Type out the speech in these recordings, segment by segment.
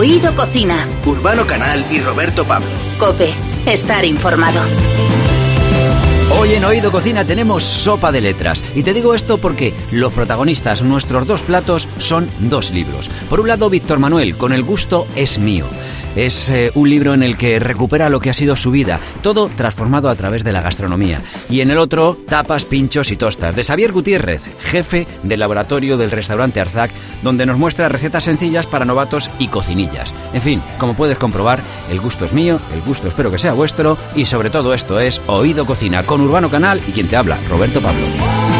Oído Cocina. Urbano Canal y Roberto Pablo. Cope, estar informado. Hoy en Oído Cocina tenemos sopa de letras. Y te digo esto porque los protagonistas, nuestros dos platos, son dos libros. Por un lado, Víctor Manuel, con el gusto es mío. Es eh, un libro en el que recupera lo que ha sido su vida, todo transformado a través de la gastronomía. Y en el otro, tapas, pinchos y tostas, de Xavier Gutiérrez, jefe del laboratorio del restaurante Arzac, donde nos muestra recetas sencillas para novatos y cocinillas. En fin, como puedes comprobar, el gusto es mío, el gusto espero que sea vuestro, y sobre todo esto es Oído Cocina con Urbano Canal y quien te habla, Roberto Pablo.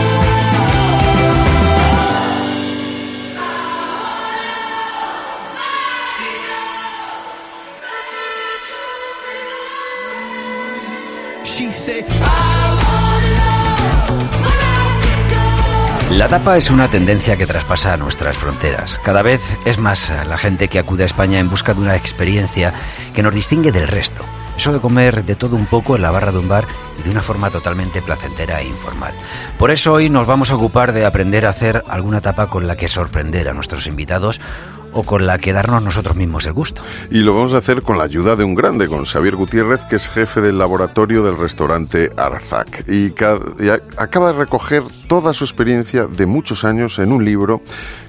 La tapa es una tendencia que traspasa nuestras fronteras. Cada vez es más la gente que acude a España en busca de una experiencia que nos distingue del resto. Eso de comer de todo un poco en la barra de un bar y de una forma totalmente placentera e informal. Por eso hoy nos vamos a ocupar de aprender a hacer alguna tapa con la que sorprender a nuestros invitados o con la que darnos nosotros mismos el gusto. Y lo vamos a hacer con la ayuda de un grande, con Xavier Gutiérrez, que es jefe del laboratorio del restaurante Arzac. Y, acaba de recoger toda su experiencia de muchos años en un libro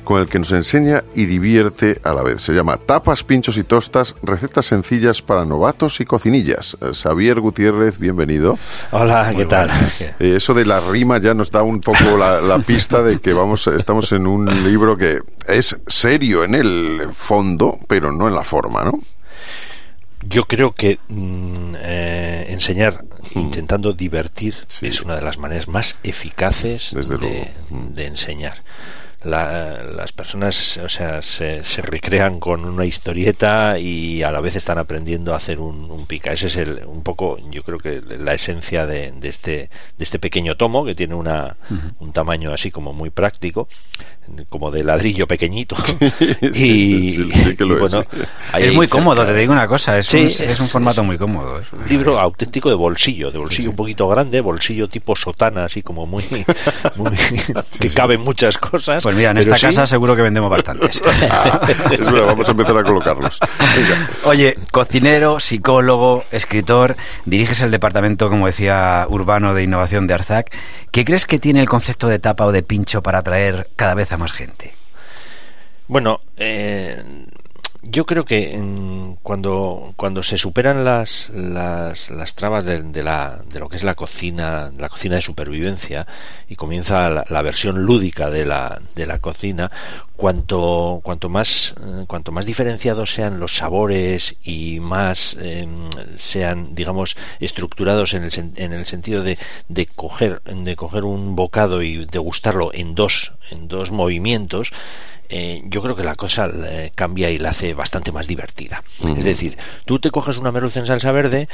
con el que nos enseña y divierte a la vez. Se llama Tapas, Pinchos y Tostas, recetas sencillas para novatos y cocinillas. Eh, Xavier Gutiérrez, bienvenido. Hola, ¿qué tal? Eh, eso de la rima ya nos da un poco la, la pista de que vamos, estamos en un libro que es serio en el fondo, pero no en la forma, ¿no? Yo creo que mm, eh, enseñar mm. intentando divertir es una de las maneras más eficaces de, mm. de, enseñar las personas o sea, se, recrean con una historieta y a la vez están aprendiendo a hacer un, pica. Ese es el, un poco, yo creo que la esencia de, este, de este pequeño tomo que tiene una, un tamaño así como muy práctico como de ladrillo pequeñito. Y, bueno es, muy cómodo te digo una cosa es, un, es, un formato muy cómodo es un libro auténtico de bolsillo de bolsillo un poquito grande bolsillo tipo sotana así como muy, que caben muchas cosas pues mira en esta casa seguro que vendemos bastantes. Es verdad vamos a empezar a colocarlos. Oye cocinero psicólogo escritor diriges el departamento como decía urbano de innovación de Arzac. ¿qué crees que tiene el concepto de tapa o de pincho para atraer cada vez a más gente? Bueno, eh, yo creo que cuando, cuando se superan las, las, las trabas de, la, de lo que es la cocina, la cocina de supervivencia, y comienza la, versión lúdica de la, de la cocina, cuanto, cuanto, más, eh, cuanto más diferenciados sean los sabores y más em, sean, digamos, estructurados en el, en el sentido de, de, coger, de coger un bocado y degustarlo en dos, en dos movimientos, eh, yo creo que la cosa eh, cambia y la hace bastante más divertida. Es decir, tú te coges una merluza en salsa verde,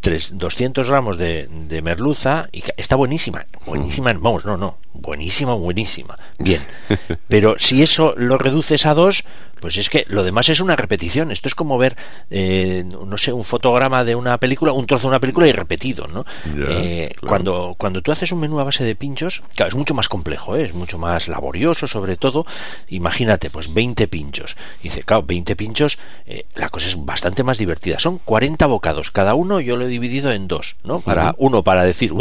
tres, 200 gramos de, de merluza y está buenísima, buenísima, vamos, no, no, buenísima, buenísima, bien. Pero si eso lo reduces a dos, pues es que lo demás es una repetición. Esto es como ver, eh, no sé, un fotograma de una película, un trozo de una película y repetido, ¿no? Eh, cuando, cuando tú haces un menú a base de pinchos, claro, es mucho más complejo, ¿eh? es mucho más laborioso, sobre todo. Imagínate, pues 20 pinchos. dice, claro, 20 pinchos, la cosa es bastante más divertida. Son 40 bocados, cada uno yo lo he dividido en dos, ¿no? Para uno para decir,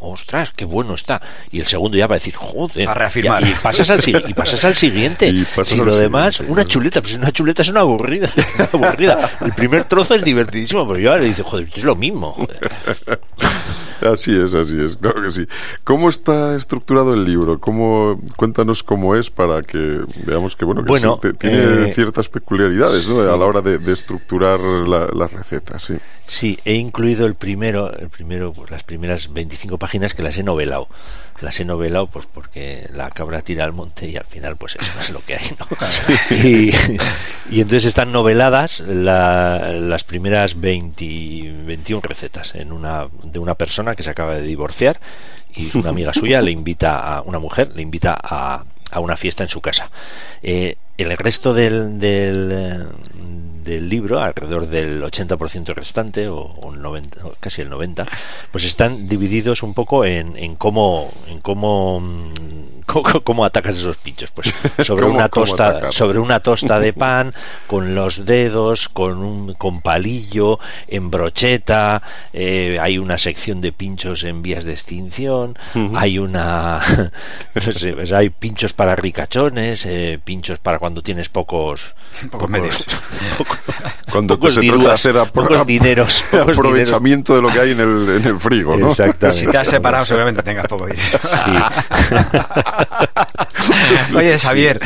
ostras, qué bueno está, y el segundo ya para decir, joder, a reafirmar. y pasas al y pasas al siguiente. Y, lo demás, una chuleta una chuleta es una aburrida. aburrida. El primer trozo es divertidísimo, pero yo ahora le dice, joder, es lo mismo. Así es, así es, claro que sí. ¿Cómo está estructurado el libro? ¿Cómo, cuéntanos cómo es para que veamos que bueno, que tiene eh, ciertas peculiaridades ¿no? a la hora de, estructurar las recetas. Sí. sí, he incluido el primero, el primero, pues, las primeras 25 páginas que las he novelado las he novelado pues porque la cabra tira al monte y al final pues eso es lo que hay ¿no? y, entonces están noveladas las primeras 20, 21 recetas en una de una persona que se acaba de divorciar y una amiga suya le invita a una mujer le invita a, a una fiesta en su casa eh, el resto del, del, del libro, alrededor del 80% restante, o, 90, casi el 90%, pues están divididos un poco en, en cómo, en cómo mm, ¿Cómo, atacas esos pinchos? Pues sobre una tosta, sobre una tosta de pan, con los dedos, con un con palillo, en brocheta, eh, hay una sección de pinchos en vías de extinción, hay una pues hay pinchos para ricachones, eh, pinchos para cuando tienes pocos, pocos medios. cuando te se trata de hacer dineros, aprovechamiento de lo que hay en el, en el frigo, ¿no? Si te has separado, seguramente tengas poco dinero. Oye, Xavier,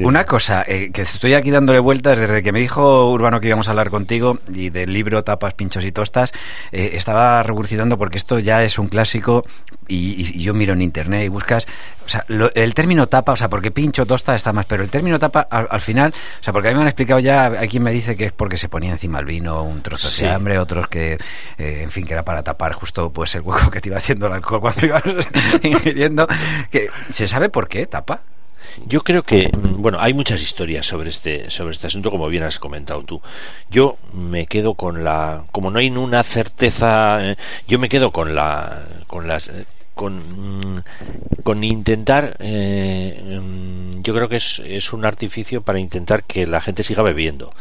una cosa, eh, que estoy aquí dándole vueltas desde que me dijo Urbano que íbamos a hablar contigo y del libro Tapas, Pinchos y Tostas, eh, estaba revolucionando porque esto ya es un clásico y, yo miro en internet y buscas, o sea, el término tapa, o sea, porque pincho, tosta está más, pero el término tapa al, final, o sea, porque a mí me han explicado ya, hay quien me dice que es porque se ponía encima el vino un trozo de hambre, otros que, eh, en fin, que era para tapar justo pues el hueco que te iba haciendo el alcohol cuando ibas ingiriendo, se sabe por qué tapa. Yo creo que, mm, bueno, hay muchas historias sobre este, sobre este asunto, como bien has comentado tú. Yo me quedo con la, como no hay una certeza, eh, yo me quedo con la, con las, con, mm, con intentar, eh, mm, yo creo que es, es, un artificio para intentar que la gente siga bebiendo.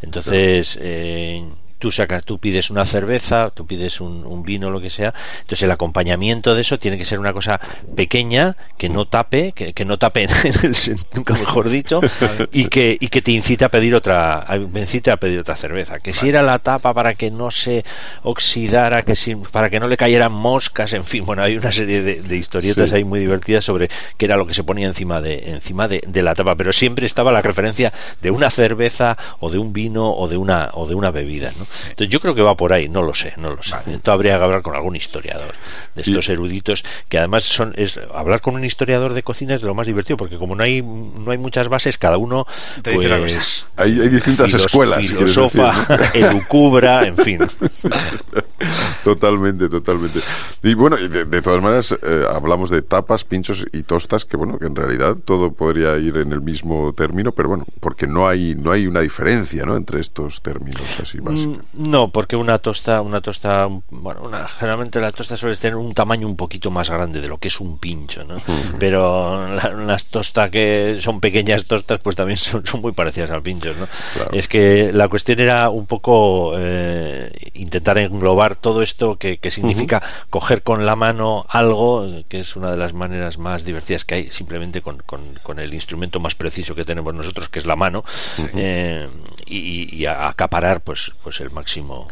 Entonces, eh, tú sacas, tú pides una cerveza, tú pides un, vino, lo que sea, entonces el acompañamiento de eso tiene que ser una cosa pequeña, que no tape, que, no tape en el nunca mejor dicho, y que, y que te incite a pedir otra, me incite a pedir otra cerveza. Que si era la tapa para que no se oxidara, que si, para que no le cayeran moscas, en fin, bueno, hay una serie de, historietas ahí muy divertidas sobre qué era lo que se ponía encima de, encima de, de la tapa, pero siempre estaba la referencia de una cerveza o de un vino o de una, o de una bebida, ¿no? Entonces yo creo que va por ahí, no lo sé, no lo sé. Entonces habría que hablar con algún historiador de estos eruditos, que además son es hablar con un historiador de cocina es de lo más divertido, porque como no hay no hay muchas bases, cada uno pues, hay, distintas escuelas, filosofa, elucubra, en fin. totalmente, totalmente. Y bueno, de, todas maneras eh, hablamos de tapas, pinchos y tostas, que bueno, que en realidad todo podría ir en el mismo término, pero bueno, porque no hay no hay una diferencia, ¿no? entre estos términos así básicos. No, porque una tosta, una tosta, bueno, una, generalmente la tosta suele tener un tamaño un poquito más grande de lo que es un pincho, ¿no? Pero las tostas que son pequeñas tostas, pues también son, muy parecidas al pincho, ¿no? Es que la cuestión era un poco eh, intentar englobar todo esto que, significa coger con la mano algo, que es una de las maneras más divertidas que hay, simplemente con, con, el instrumento más preciso que tenemos nosotros, que es la mano, eh, y, y, acaparar pues, pues el máximo.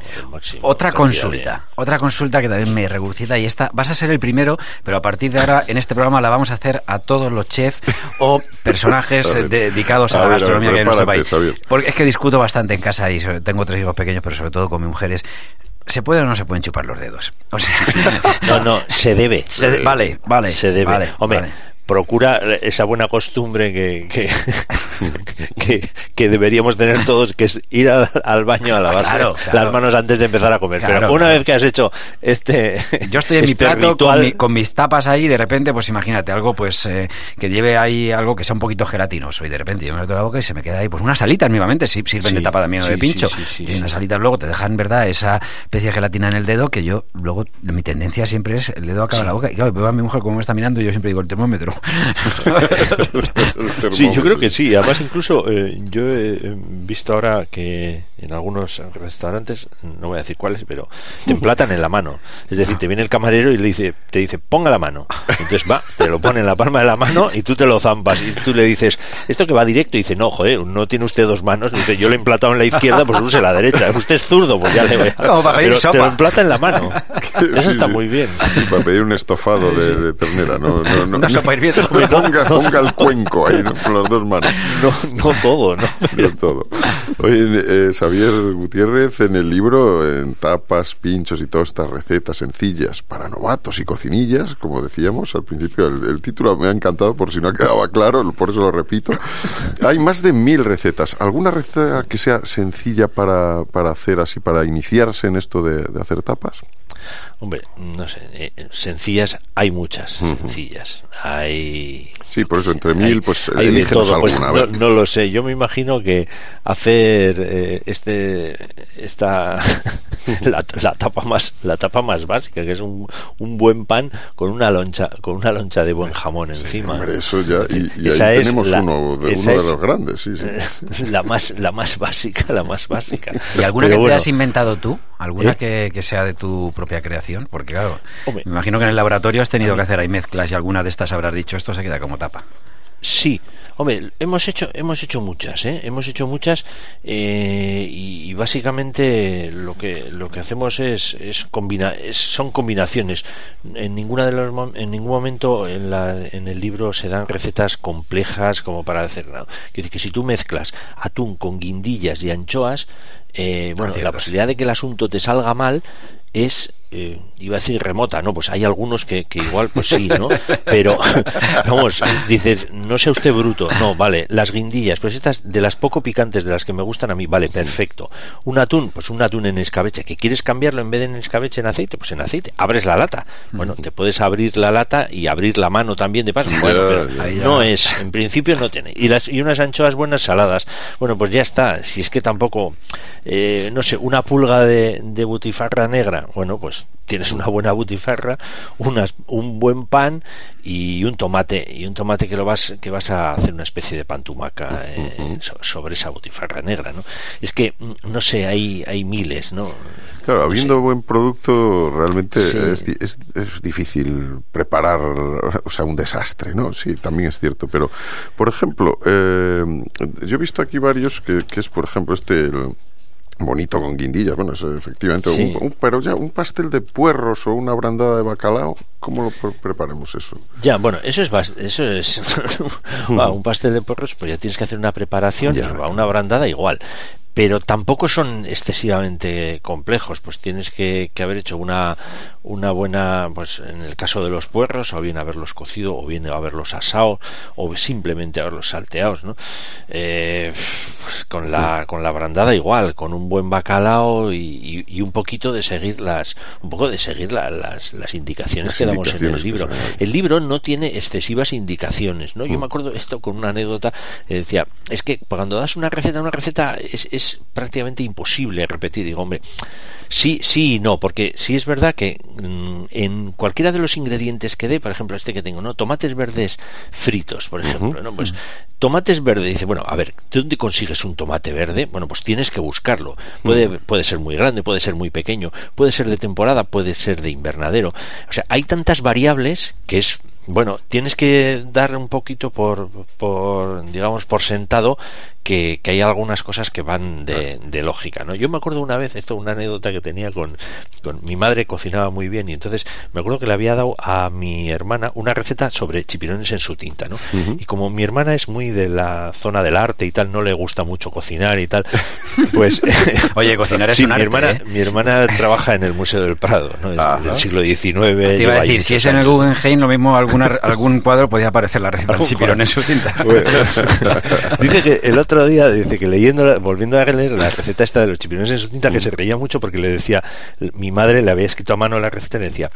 otra consulta, otra consulta que también me regurgita y esta, vas a ser el primero, pero a partir de ahora en este programa la vamos a hacer a todos los chefs o personajes dedicados a, la gastronomía que en nuestro país. Porque es que discuto bastante en casa y tengo tres hijos pequeños, pero sobre todo con mis mujeres. ¿Se puede o no se pueden chupar los dedos? no, no, se debe. vale, vale. Se debe. Hombre, procura esa buena costumbre que, que, deberíamos tener todos, que es ir al, baño a lavarse las manos antes de empezar a comer. Pero una vez que has hecho este. Yo estoy en mi este plato con, mis tapas ahí, de repente, pues imagínate, algo pues eh, que lleve ahí algo que sea un poquito gelatinoso, y de repente yo me meto la boca y se me queda ahí, pues una salita mismamente, si sirven de tapa también o de pincho. y unas salitas luego te dejan, ¿verdad?, esa especie de gelatina en el dedo que yo, luego, mi tendencia siempre es el dedo acaba en la boca. Y claro, veo a mi mujer como me está mirando y yo siempre digo el termómetro. sí, yo creo que sí. Además, incluso eh, yo he visto ahora que en algunos restaurantes, no voy a decir cuáles, pero te emplatan en la mano. Es decir, te viene el camarero y le dice, te dice, ponga la mano. Entonces va, te lo pone en la palma de la mano y tú te lo zampas. Y tú le dices, esto que va directo. Y dice, no, joder, no tiene usted dos manos. dice, yo le he emplatado en la izquierda, pues use la derecha. Usted es zurdo, pues ya le voy a. pero te lo emplata en la mano. Eso está muy bien. para pedir un estofado de, ternera, no, no, no, ponga, ponga, el cuenco ahí con las dos manos. No, no todo, ¿no? No todo. Oye, eh, Javier Gutiérrez en el libro, en tapas, pinchos y todas estas recetas sencillas para novatos y cocinillas, como decíamos al principio, el, título me ha encantado por si no ha quedado claro, por eso lo repito. Hay más de mil recetas. ¿Alguna receta que sea sencilla para, para hacer así, para iniciarse en esto de, hacer tapas? Hombre, no sé, eh, sencillas hay muchas, sencillas. Hay Sí, por eso entre mil, pues hay de todo. Pues, no, lo sé. Yo me imagino que hacer eh, este esta la, tapa más la tapa más básica, que es un, un, buen pan con una loncha con una loncha de buen jamón encima. eso ya y, ahí tenemos uno, de, uno de los grandes, sí, sí. La más la más básica, la más básica. ¿Y alguna que te has inventado tú? ¿Alguna ¿Eh? que, que, sea de tu propia creación? Porque claro, me imagino que en el laboratorio has tenido que hacer ahí mezclas y alguna de estas habrás dicho esto se queda como tapa. Sí, hombre, hemos hecho, hemos hecho muchas, ¿eh? hemos hecho muchas eh, y, básicamente lo que lo que hacemos es, es, son combinaciones. En ninguna de los en ningún momento en, la, en el libro se dan recetas complejas como para hacer nada. Quiere decir que si tú mezclas atún con guindillas y anchoas, eh, bueno, la posibilidad de que el asunto te salga mal es eh, iba a decir remota, no, pues hay algunos que, que, igual, pues sí, ¿no? Pero, vamos, dices, no sea usted bruto, no, vale, las guindillas, pues estas de las poco picantes, de las que me gustan a mí, vale, perfecto. Un atún, pues un atún en escabeche, que quieres cambiarlo en vez de en escabeche en aceite, pues en aceite, abres la lata. Bueno, te puedes abrir la lata y abrir la mano también de paso, bueno, pero no es, en principio no tiene. Y, las, y unas anchoas buenas saladas, bueno, pues ya está, si es que tampoco, eh, no sé, una pulga de, de butifarra negra, bueno, pues tienes una buena butifarra, unas, un buen pan y un tomate y un tomate que lo vas que vas a hacer una especie de pantumaca eh, sobre esa butifarra negra, ¿no? Es que mm, no sé, hay hay miles, ¿no? Claro, habiendo buen producto, realmente es, es, difícil preparar, o sea, un desastre, ¿no? Sí, también es cierto. Pero, por ejemplo, eh, yo he visto aquí varios que, que es, por ejemplo, este, bonito con guindillas, bueno, eso efectivamente, un, pero ya un pastel de puerros o una brandada de bacalao, ¿cómo lo preparemos eso? Ya, bueno, eso es eso es un pastel de puerros, pues ya tienes que hacer una preparación, ya. una brandada igual pero tampoco son excesivamente complejos, pues tienes que, haber hecho una, una buena, pues en el caso de los puerros, o bien haberlos cocido, o bien haberlos asado, o simplemente haberlos salteados, ¿no? Eh, pues con la, con la brandada igual, con un buen bacalao y, y, un poquito de seguir las, un poco de seguir las, las indicaciones que damos en el libro. El libro no tiene excesivas indicaciones, ¿no? Yo mm. me acuerdo esto con una anécdota, decía, es que cuando das una receta, una receta es prácticamente imposible repetir. Digo, hombre, sí, sí y no, porque sí es verdad que mm, en cualquiera de los ingredientes que dé, por ejemplo, este que tengo, ¿no? Tomates verdes fritos, por ejemplo, ¿no? Pues tomates verdes, dice, bueno, a ver, ¿de dónde consigues un tomate verde? Bueno, pues tienes que buscarlo. Puede, puede ser muy grande, puede ser muy pequeño, puede ser de temporada, puede ser de invernadero. O sea, hay tantas variables que es bueno, tienes que dar un poquito por, por digamos, por sentado que, hay algunas cosas que van de, lógica, ¿no? Yo me acuerdo una vez, esto una anécdota que tenía con, con, mi madre cocinaba muy bien y entonces me acuerdo que le había dado a mi hermana una receta sobre chipirones en su tinta, ¿no? Y como mi hermana es muy de la zona del arte y tal, no le gusta mucho cocinar y tal, pues... Oye, cocinar es sí, un mi hermana, ¿eh? mi hermana trabaja en el Museo del Prado, ¿no? del siglo XIX. Te iba a decir, si es en el Guggenheim, lo mismo alguna, algún cuadro podía aparecer la receta de chipirones en su tinta. dice que el otro día dice que leyendo, volviendo a leer la receta esta de los chipirones en su tinta, que se reía mucho porque le decía, mi madre le había escrito a mano la receta y le decía,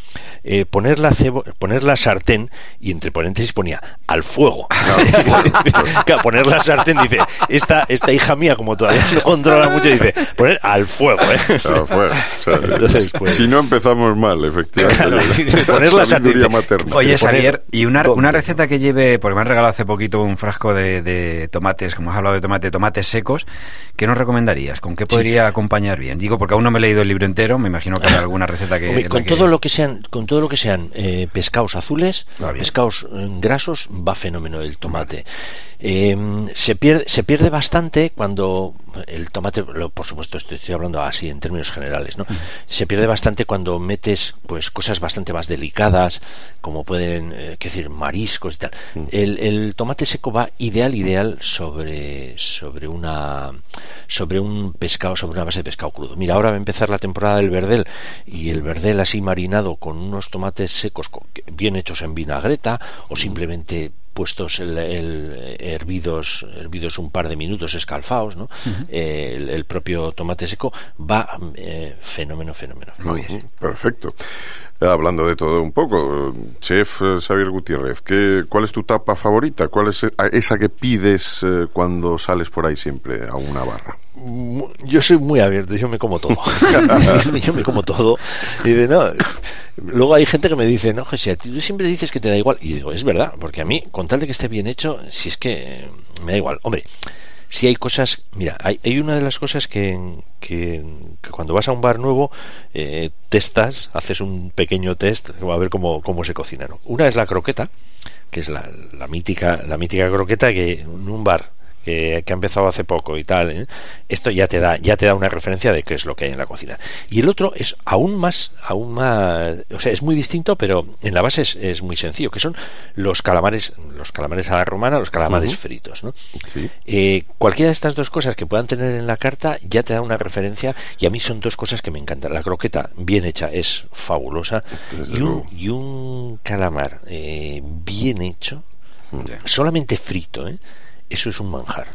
eh, poner, la cebo, poner la sartén, y entre paréntesis ponía, al fuego. poner la sartén, dice, esta, esta hija mía, como todavía no controla mucho, dice, poner al fuego. ¿eh? Al fuego. Entonces, pues, si no empezamos mal, efectivamente. poner la sartén. Materna. Oye, Xavier, y una, una receta que lleve, porque me han regalado hace poquito un frasco de, de tomates, como has hablado de tomate, tomates secos, ¿qué nos recomendarías? ¿Con qué podría acompañar bien? Digo, porque aún no me he leído el libro entero, me imagino que hay alguna receta que... con, Todo lo que sean, con todo lo que sean eh, pescados azules, pescados eh, grasos, va fenómeno el tomate. Em, se, pierde, se pierde bastante cuando el tomate, por supuesto estoy, hablando así en términos generales, ¿no? Se pierde bastante cuando metes pues cosas bastante más delicadas, como pueden, eh, decir, mariscos y tal. El, el, tomate seco va ideal, ideal sobre, sobre una sobre un pescado, sobre una base de pescado crudo. Mira, ahora va a empezar la temporada del verdel y el verdel así marinado con unos tomates secos bien hechos en vinagreta o simplemente puestos el, hervidos hervidos un par de minutos escalfados no el, propio tomate seco va eh, fenómeno fenómeno. Muy bien. Perfecto. Hablando de todo un poco, chef eh, Xavier Gutiérrez, ¿qué, ¿cuál es tu tapa favorita? ¿Cuál es esa que pides eh, cuando sales por ahí siempre a una barra? Yo soy muy abierto, yo me como todo. yo me como todo. Y de, no, luego hay gente que me dice, no, José, tú siempre dices que te da igual. Y digo, es verdad, porque a mí, con tal de que esté bien hecho, si es que me da igual. Hombre, si hay cosas, mira, hay, hay una de las cosas que, que, cuando vas a un bar nuevo eh, testas, haces un pequeño test a ver cómo, cómo se cocina. ¿no? Una es la croqueta, que es la, la mítica la mítica croqueta que en un bar que, ha empezado hace poco y tal, ¿eh? esto ya te da ya te da una referencia de qué es lo que hay en la cocina. Y el otro es aún más aún más, o sea, es muy distinto, pero en la base es, muy sencillo, que son los calamares los calamares a la romana, los calamares fritos, ¿no? Eh, cualquiera de estas dos cosas que puedan tener en la carta ya te da una referencia y a mí son dos cosas que me encantan. La croqueta bien hecha es fabulosa y un, y un calamar eh, bien hecho, solamente frito, ¿eh? Eso es un manjar.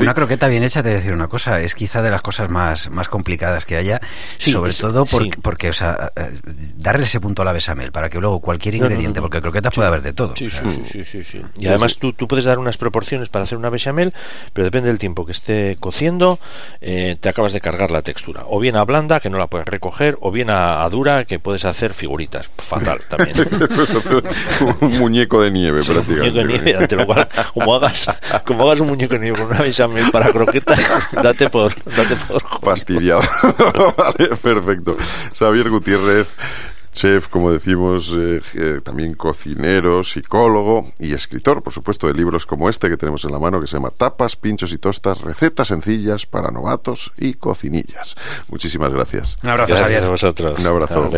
Una croqueta bien hecha, te voy a decir una cosa, es quizá de las cosas más, más complicadas que haya, sobre todo porque, o sea, eh, darle ese punto a la besamel para que luego cualquier ingrediente, porque croquetas puede haber de todo. Sí, sí, sí, sí, Y además tú, tú puedes dar unas proporciones para hacer una bechamel, pero depende del tiempo que esté cociendo, eh, te acabas de cargar la textura. O bien a blanda, que no la puedes recoger, o bien a, dura, que puedes hacer figuritas. Fatal también. un muñeco de nieve, prácticamente. Un muñeco de nieve, como hagas, como hagas un muñeco ni una bechamel para croquetas, date por, date por fastidiado. vale, perfecto. Xavier Gutiérrez, chef, como decimos, eh, eh, también cocinero, psicólogo y escritor, por supuesto, de libros como este que tenemos en la mano, que se llama Tapas, Pinchos y Tostas, recetas sencillas para novatos y cocinillas. Muchísimas gracias. Un abrazo, gracias a vosotros. Un abrazo.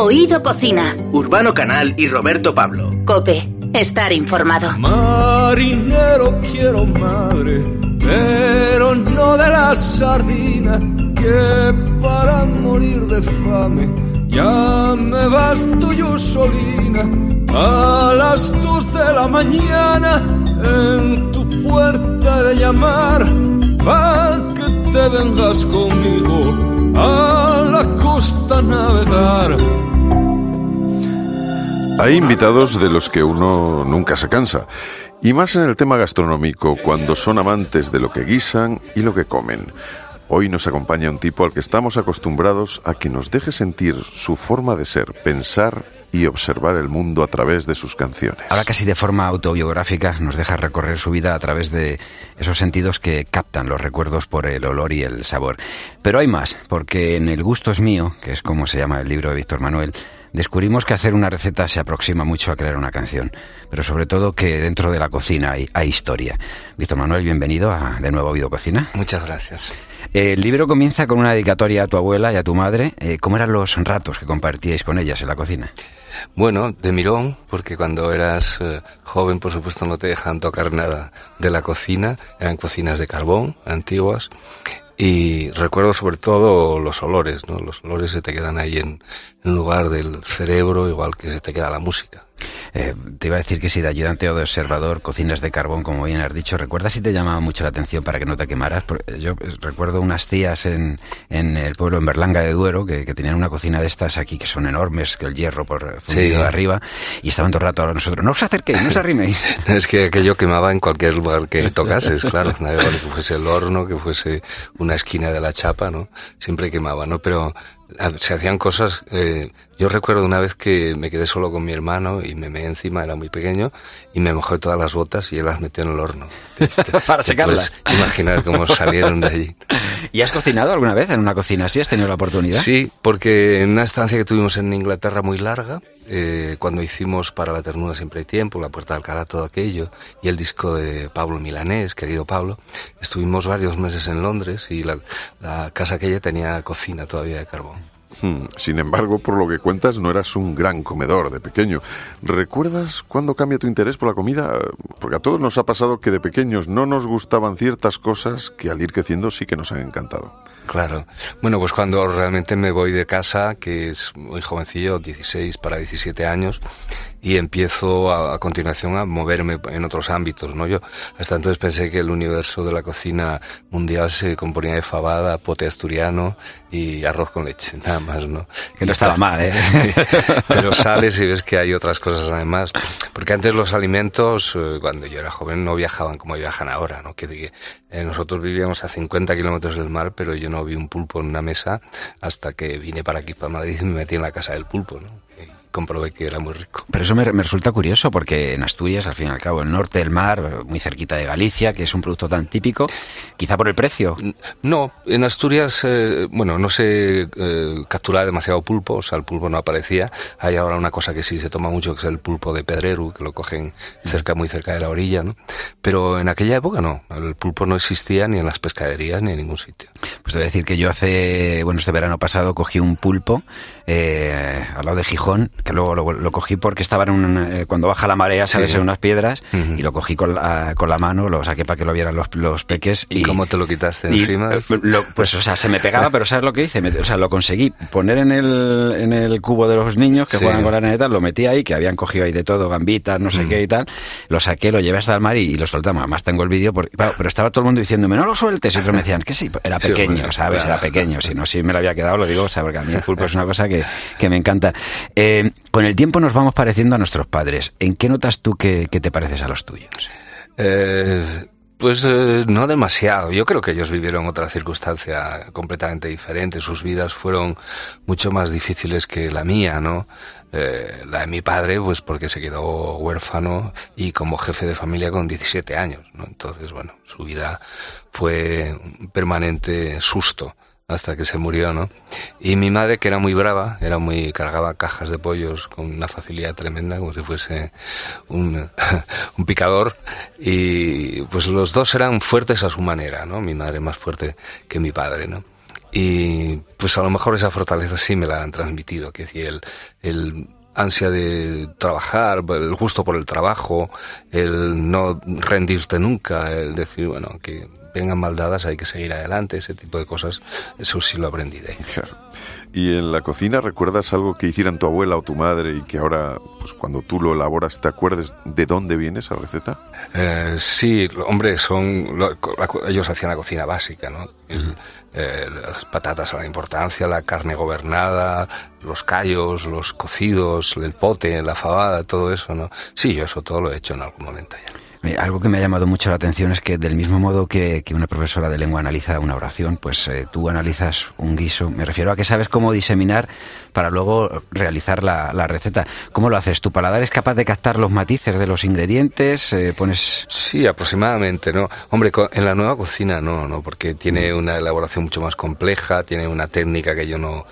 Oído Cocina. Urbano Canal y Roberto Pablo. Cope estar informado. Marinero quiero madre, pero no de la sardina, que para morir de fame ya me vas tú yo solina a las dos de la mañana en tu puerta de llamar que te vengas conmigo a la costa navegar hay invitados de los que uno nunca se cansa, y más en el tema gastronómico, cuando son amantes de lo que guisan y lo que comen. Hoy nos acompaña un tipo al que estamos acostumbrados a que nos deje sentir su forma de ser, pensar y observar el mundo a través de sus canciones. Ahora casi de forma autobiográfica nos deja recorrer su vida a través de esos sentidos que captan los recuerdos por el olor y el sabor. Pero hay más, porque en El gusto es mío, que es como se llama el libro de Víctor Manuel, descubrimos que hacer una receta se aproxima mucho a crear una canción, pero sobre todo que dentro de la cocina hay, historia. Víctor Manuel, bienvenido a de nuevo a Oído Cocina. Muchas gracias. El libro comienza con una dedicatoria a tu abuela y a tu madre. Eh, ¿Cómo eran los ratos que compartíais con ellas en la cocina? Bueno, de mirón, porque cuando eras eh, joven, por supuesto, no te dejan tocar nada de la cocina. Eran cocinas de carbón antiguas y recuerdo sobre todo los olores, ¿no? Los olores se te quedan ahí en, en lugar del cerebro, igual que se te queda la música. Eh, te iba a decir que si de ayudante o de observador, cocinas de carbón, como bien has dicho, ¿recuerdas si te llamaba mucho la atención para que no te quemaras? Yo recuerdo unas tías en, en el pueblo, en Berlanga de Duero, que, tenían una cocina de estas aquí que son enormes, que el hierro por fundido de arriba, y estaban todo el rato a nosotros, no os acerquéis, no os arriméis. es que aquello quemaba en cualquier lugar que tocases, claro, que fuese el horno, que fuese una esquina de la chapa, ¿no? Siempre quemaba, ¿no? Pero se hacían cosas. Eh, yo recuerdo una vez que me quedé solo con mi hermano y me meé encima, era muy pequeño, y me mojé todas las botas y él las metió en el horno. Para secarlas. imaginar cómo salieron de allí. ¿Y has cocinado alguna vez en una cocina así? ¿Has tenido la oportunidad? Sí, porque en una estancia que tuvimos en Inglaterra muy larga, eh, cuando hicimos Para la ternura siempre hay tiempo, La puerta de Alcalá, todo aquello, y el disco de Pablo Milanés, querido Pablo, estuvimos varios meses en Londres y la, la casa aquella tenía cocina todavía de carbón. Hmm, sin embargo, por lo que cuentas, no eras un gran comedor de pequeño. ¿Recuerdas cuándo cambia tu interés por la comida? Porque a todos nos ha pasado que de pequeños no nos gustaban ciertas cosas que al ir creciendo sí que nos han encantado. Claro. Bueno, pues cuando realmente me voy de casa, que es muy jovencillo, 16 para 17 años, y empiezo a, continuación a moverme en otros ámbitos, ¿no? Yo hasta entonces pensé que el universo de la cocina mundial se componía de fabada, pote asturiano y arroz con leche, nada más, ¿no? Que no estaba mal, ¿eh? Pero sales y ves que hay otras cosas además, porque antes los alimentos, eh, cuando yo era joven, no viajaban como viajan ahora, ¿no? Que, eh, nosotros vivíamos a 50 kilómetros del mar, pero yo no vi un pulpo en una mesa hasta que vine para aquí, para Madrid, y me metí en la casa del pulpo, ¿no? Comprobé que era muy rico. Pero eso me, resulta curioso porque en Asturias, al fin y al cabo, el norte del mar, muy cerquita de Galicia, que es un producto tan típico, quizá por el precio. No, en Asturias, eh, bueno, no se eh, capturaba demasiado pulpo, o sea, el pulpo no aparecía. Hay ahora una cosa que sí se toma mucho, que es el pulpo de Pedreru, que lo cogen cerca, muy cerca de la orilla, ¿no? Pero en aquella época no, el pulpo no existía ni en las pescaderías ni en ningún sitio. Pues debo decir que yo hace, bueno, este verano pasado cogí un pulpo eh, al lado de Gijón, que luego lo, cogí porque estaba en un, eh, cuando baja la marea, sales en unas piedras y lo cogí con la, con la mano, lo saqué para que lo vieran los, los peques. ¿Y, cómo te lo quitaste encima? Eh, pues, o sea, se me pegaba, pero ¿sabes lo que hice? o sea, lo conseguí poner en el, en el cubo de los niños que juegan con la neta, lo metí ahí, que habían cogido ahí de todo, gambitas, no sé qué y tal, lo saqué, lo llevé hasta el mar y, lo soltamos. Además tengo el vídeo, pero estaba todo el mundo diciéndome, no lo sueltes, y otros me decían, que sí, era pequeño, ¿sabes? Era pequeño, si no, si me lo había quedado, lo digo, o sea, porque a mí el pulpo es una cosa que que, me encanta. Eh, con el tiempo nos vamos pareciendo a nuestros padres. ¿En qué notas tú que, te pareces a los tuyos? Eh, pues eh, no demasiado. Yo creo que ellos vivieron otra circunstancia completamente diferente. Sus vidas fueron mucho más difíciles que la mía, ¿no? la de mi padre, pues porque se quedó huérfano y como jefe de familia con 17 años, ¿no? Entonces, bueno, su vida fue un permanente susto hasta que se murió, ¿no? Y mi madre, que era muy brava, era muy, cargaba cajas de pollos con una facilidad tremenda, como si fuese un, un picador, y pues los dos eran fuertes a su manera, ¿no? Mi madre más fuerte que mi padre, ¿no? Y pues a lo mejor esa fortaleza sí me la han transmitido, que decir, el, el ansia de trabajar, el gusto por el trabajo, el no rendirte nunca, el decir, bueno, que vengan maldadas hay que seguir adelante, ese tipo de cosas, eso sí lo aprendí de Claro. ¿Y en la cocina recuerdas algo que hicieran tu abuela o tu madre y que ahora, pues cuando tú lo elaboras, te acuerdes de dónde viene esa receta? Eh, sí, hombre, son ellos hacían la cocina básica, ¿no? Eh, las patatas a la importancia, la carne gobernada, los callos, los cocidos, el pote, la fabada, todo eso, ¿no? Sí, yo eso todo lo he hecho en algún momento ya. Algo que me ha llamado mucho la atención es que del mismo modo que, una profesora de lengua analiza una oración, pues eh, tú analizas un guiso. Me refiero a que sabes cómo diseminar para luego realizar la, receta. ¿Cómo lo haces? ¿Tu paladar es capaz de captar los matices de los ingredientes? Eh, ¿Pones...? Sí, aproximadamente, ¿no? Hombre, en la nueva cocina no, ¿no? Porque tiene una elaboración mucho más compleja, tiene una técnica que yo no,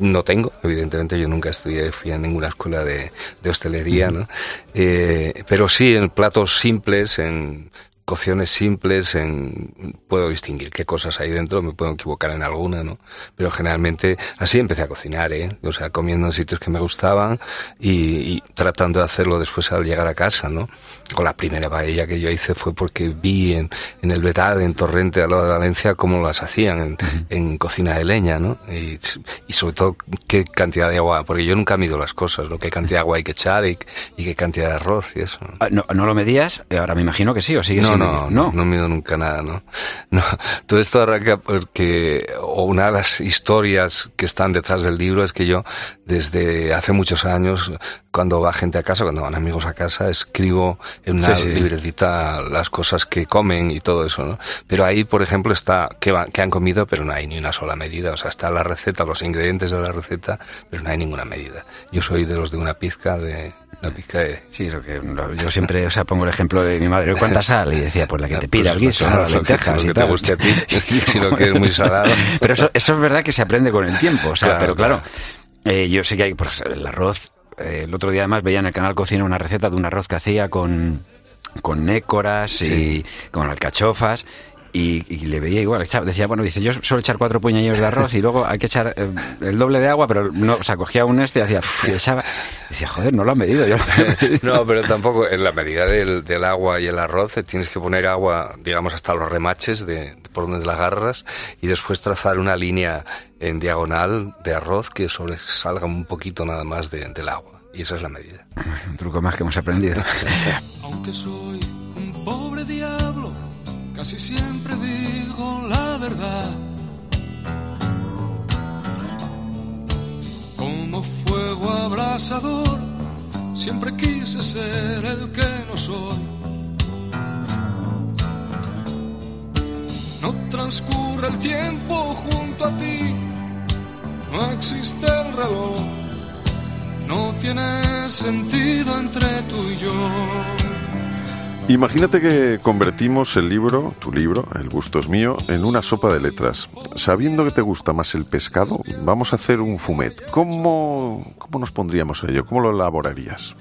no tengo, evidentemente yo nunca estudié, fui a ninguna escuela de, de hostelería, ¿no? Eh, pero sí en platos simples, en cocciones simples, en, puedo distinguir qué cosas hay dentro, me puedo equivocar en alguna, ¿no? Pero generalmente así empecé a cocinar, ¿eh? O sea, comiendo en sitios que me gustaban y, tratando de hacerlo después al llegar a casa, ¿no? Con la primera paella que yo hice fue porque vi en, en el Betal, en Torrente, al lado de Valencia, cómo las hacían en, cocina de leña, ¿no? Y, sobre todo qué cantidad de agua, porque yo nunca mido las cosas, lo qué cantidad de agua hay que echar y, qué cantidad de arroz y eso. Ah, ¿No, no lo medías? Ahora me imagino que sí, o sigues no, no, no, no mido nunca nada, ¿no? No, todo esto arranca porque, una de las historias que están detrás del libro es que yo, desde hace muchos años, cuando va gente a casa, cuando van amigos a casa, escribo en una libretita las cosas que comen y todo eso, ¿no? Pero ahí, por ejemplo, está que, que han comido, pero no hay ni una sola medida. O sea, está la receta, los ingredientes de la receta, pero no hay ninguna medida. Yo soy de los de una pizca de la pizca de... Sí, eso que yo siempre o sea, pongo el ejemplo de mi madre. ¿Cuánta sal? Y decía, pues la que te pida el guiso, ¿no? las lentejas y tal. te guste a ti, si lo que es muy salado. Pero eso, eso es verdad que se aprende con el tiempo. O sea, pero claro, Eh, yo sé que hay, pues, el arroz. Eh, el otro día además veía en el canal Cocina una receta de un arroz que hacía con con nécoras y con alcachofas y, le veía igual. decía, bueno, dice, yo suelo echar cuatro puñadillos de arroz y luego hay que echar eh, el doble de agua, pero no, o sea, cogía un este y hacía, y echaba. decía, joder, no lo han medido. Yo no, pero tampoco, en la medida del, del, agua y el arroz, eh, tienes que poner agua, digamos, hasta los remaches de, por donde la agarras y después trazar una línea en diagonal de arroz que sobresalga un poquito nada más del agua Y esa es la medida. Un truco más que hemos aprendido. Aunque soy un pobre diablo, casi siempre digo la verdad. Como fuego abrasador, siempre quise ser el que no soy. No transcurre el tiempo junto a ti, no existe el reloj, no tiene sentido entre tú y yo. Imagínate que convertimos el libro, tu libro, El gusto es mío, en una sopa de letras. Sabiendo que te gusta más el pescado, vamos a hacer un fumet. ¿Cómo, cómo nos pondríamos a ello? ¿Cómo lo elaborarías?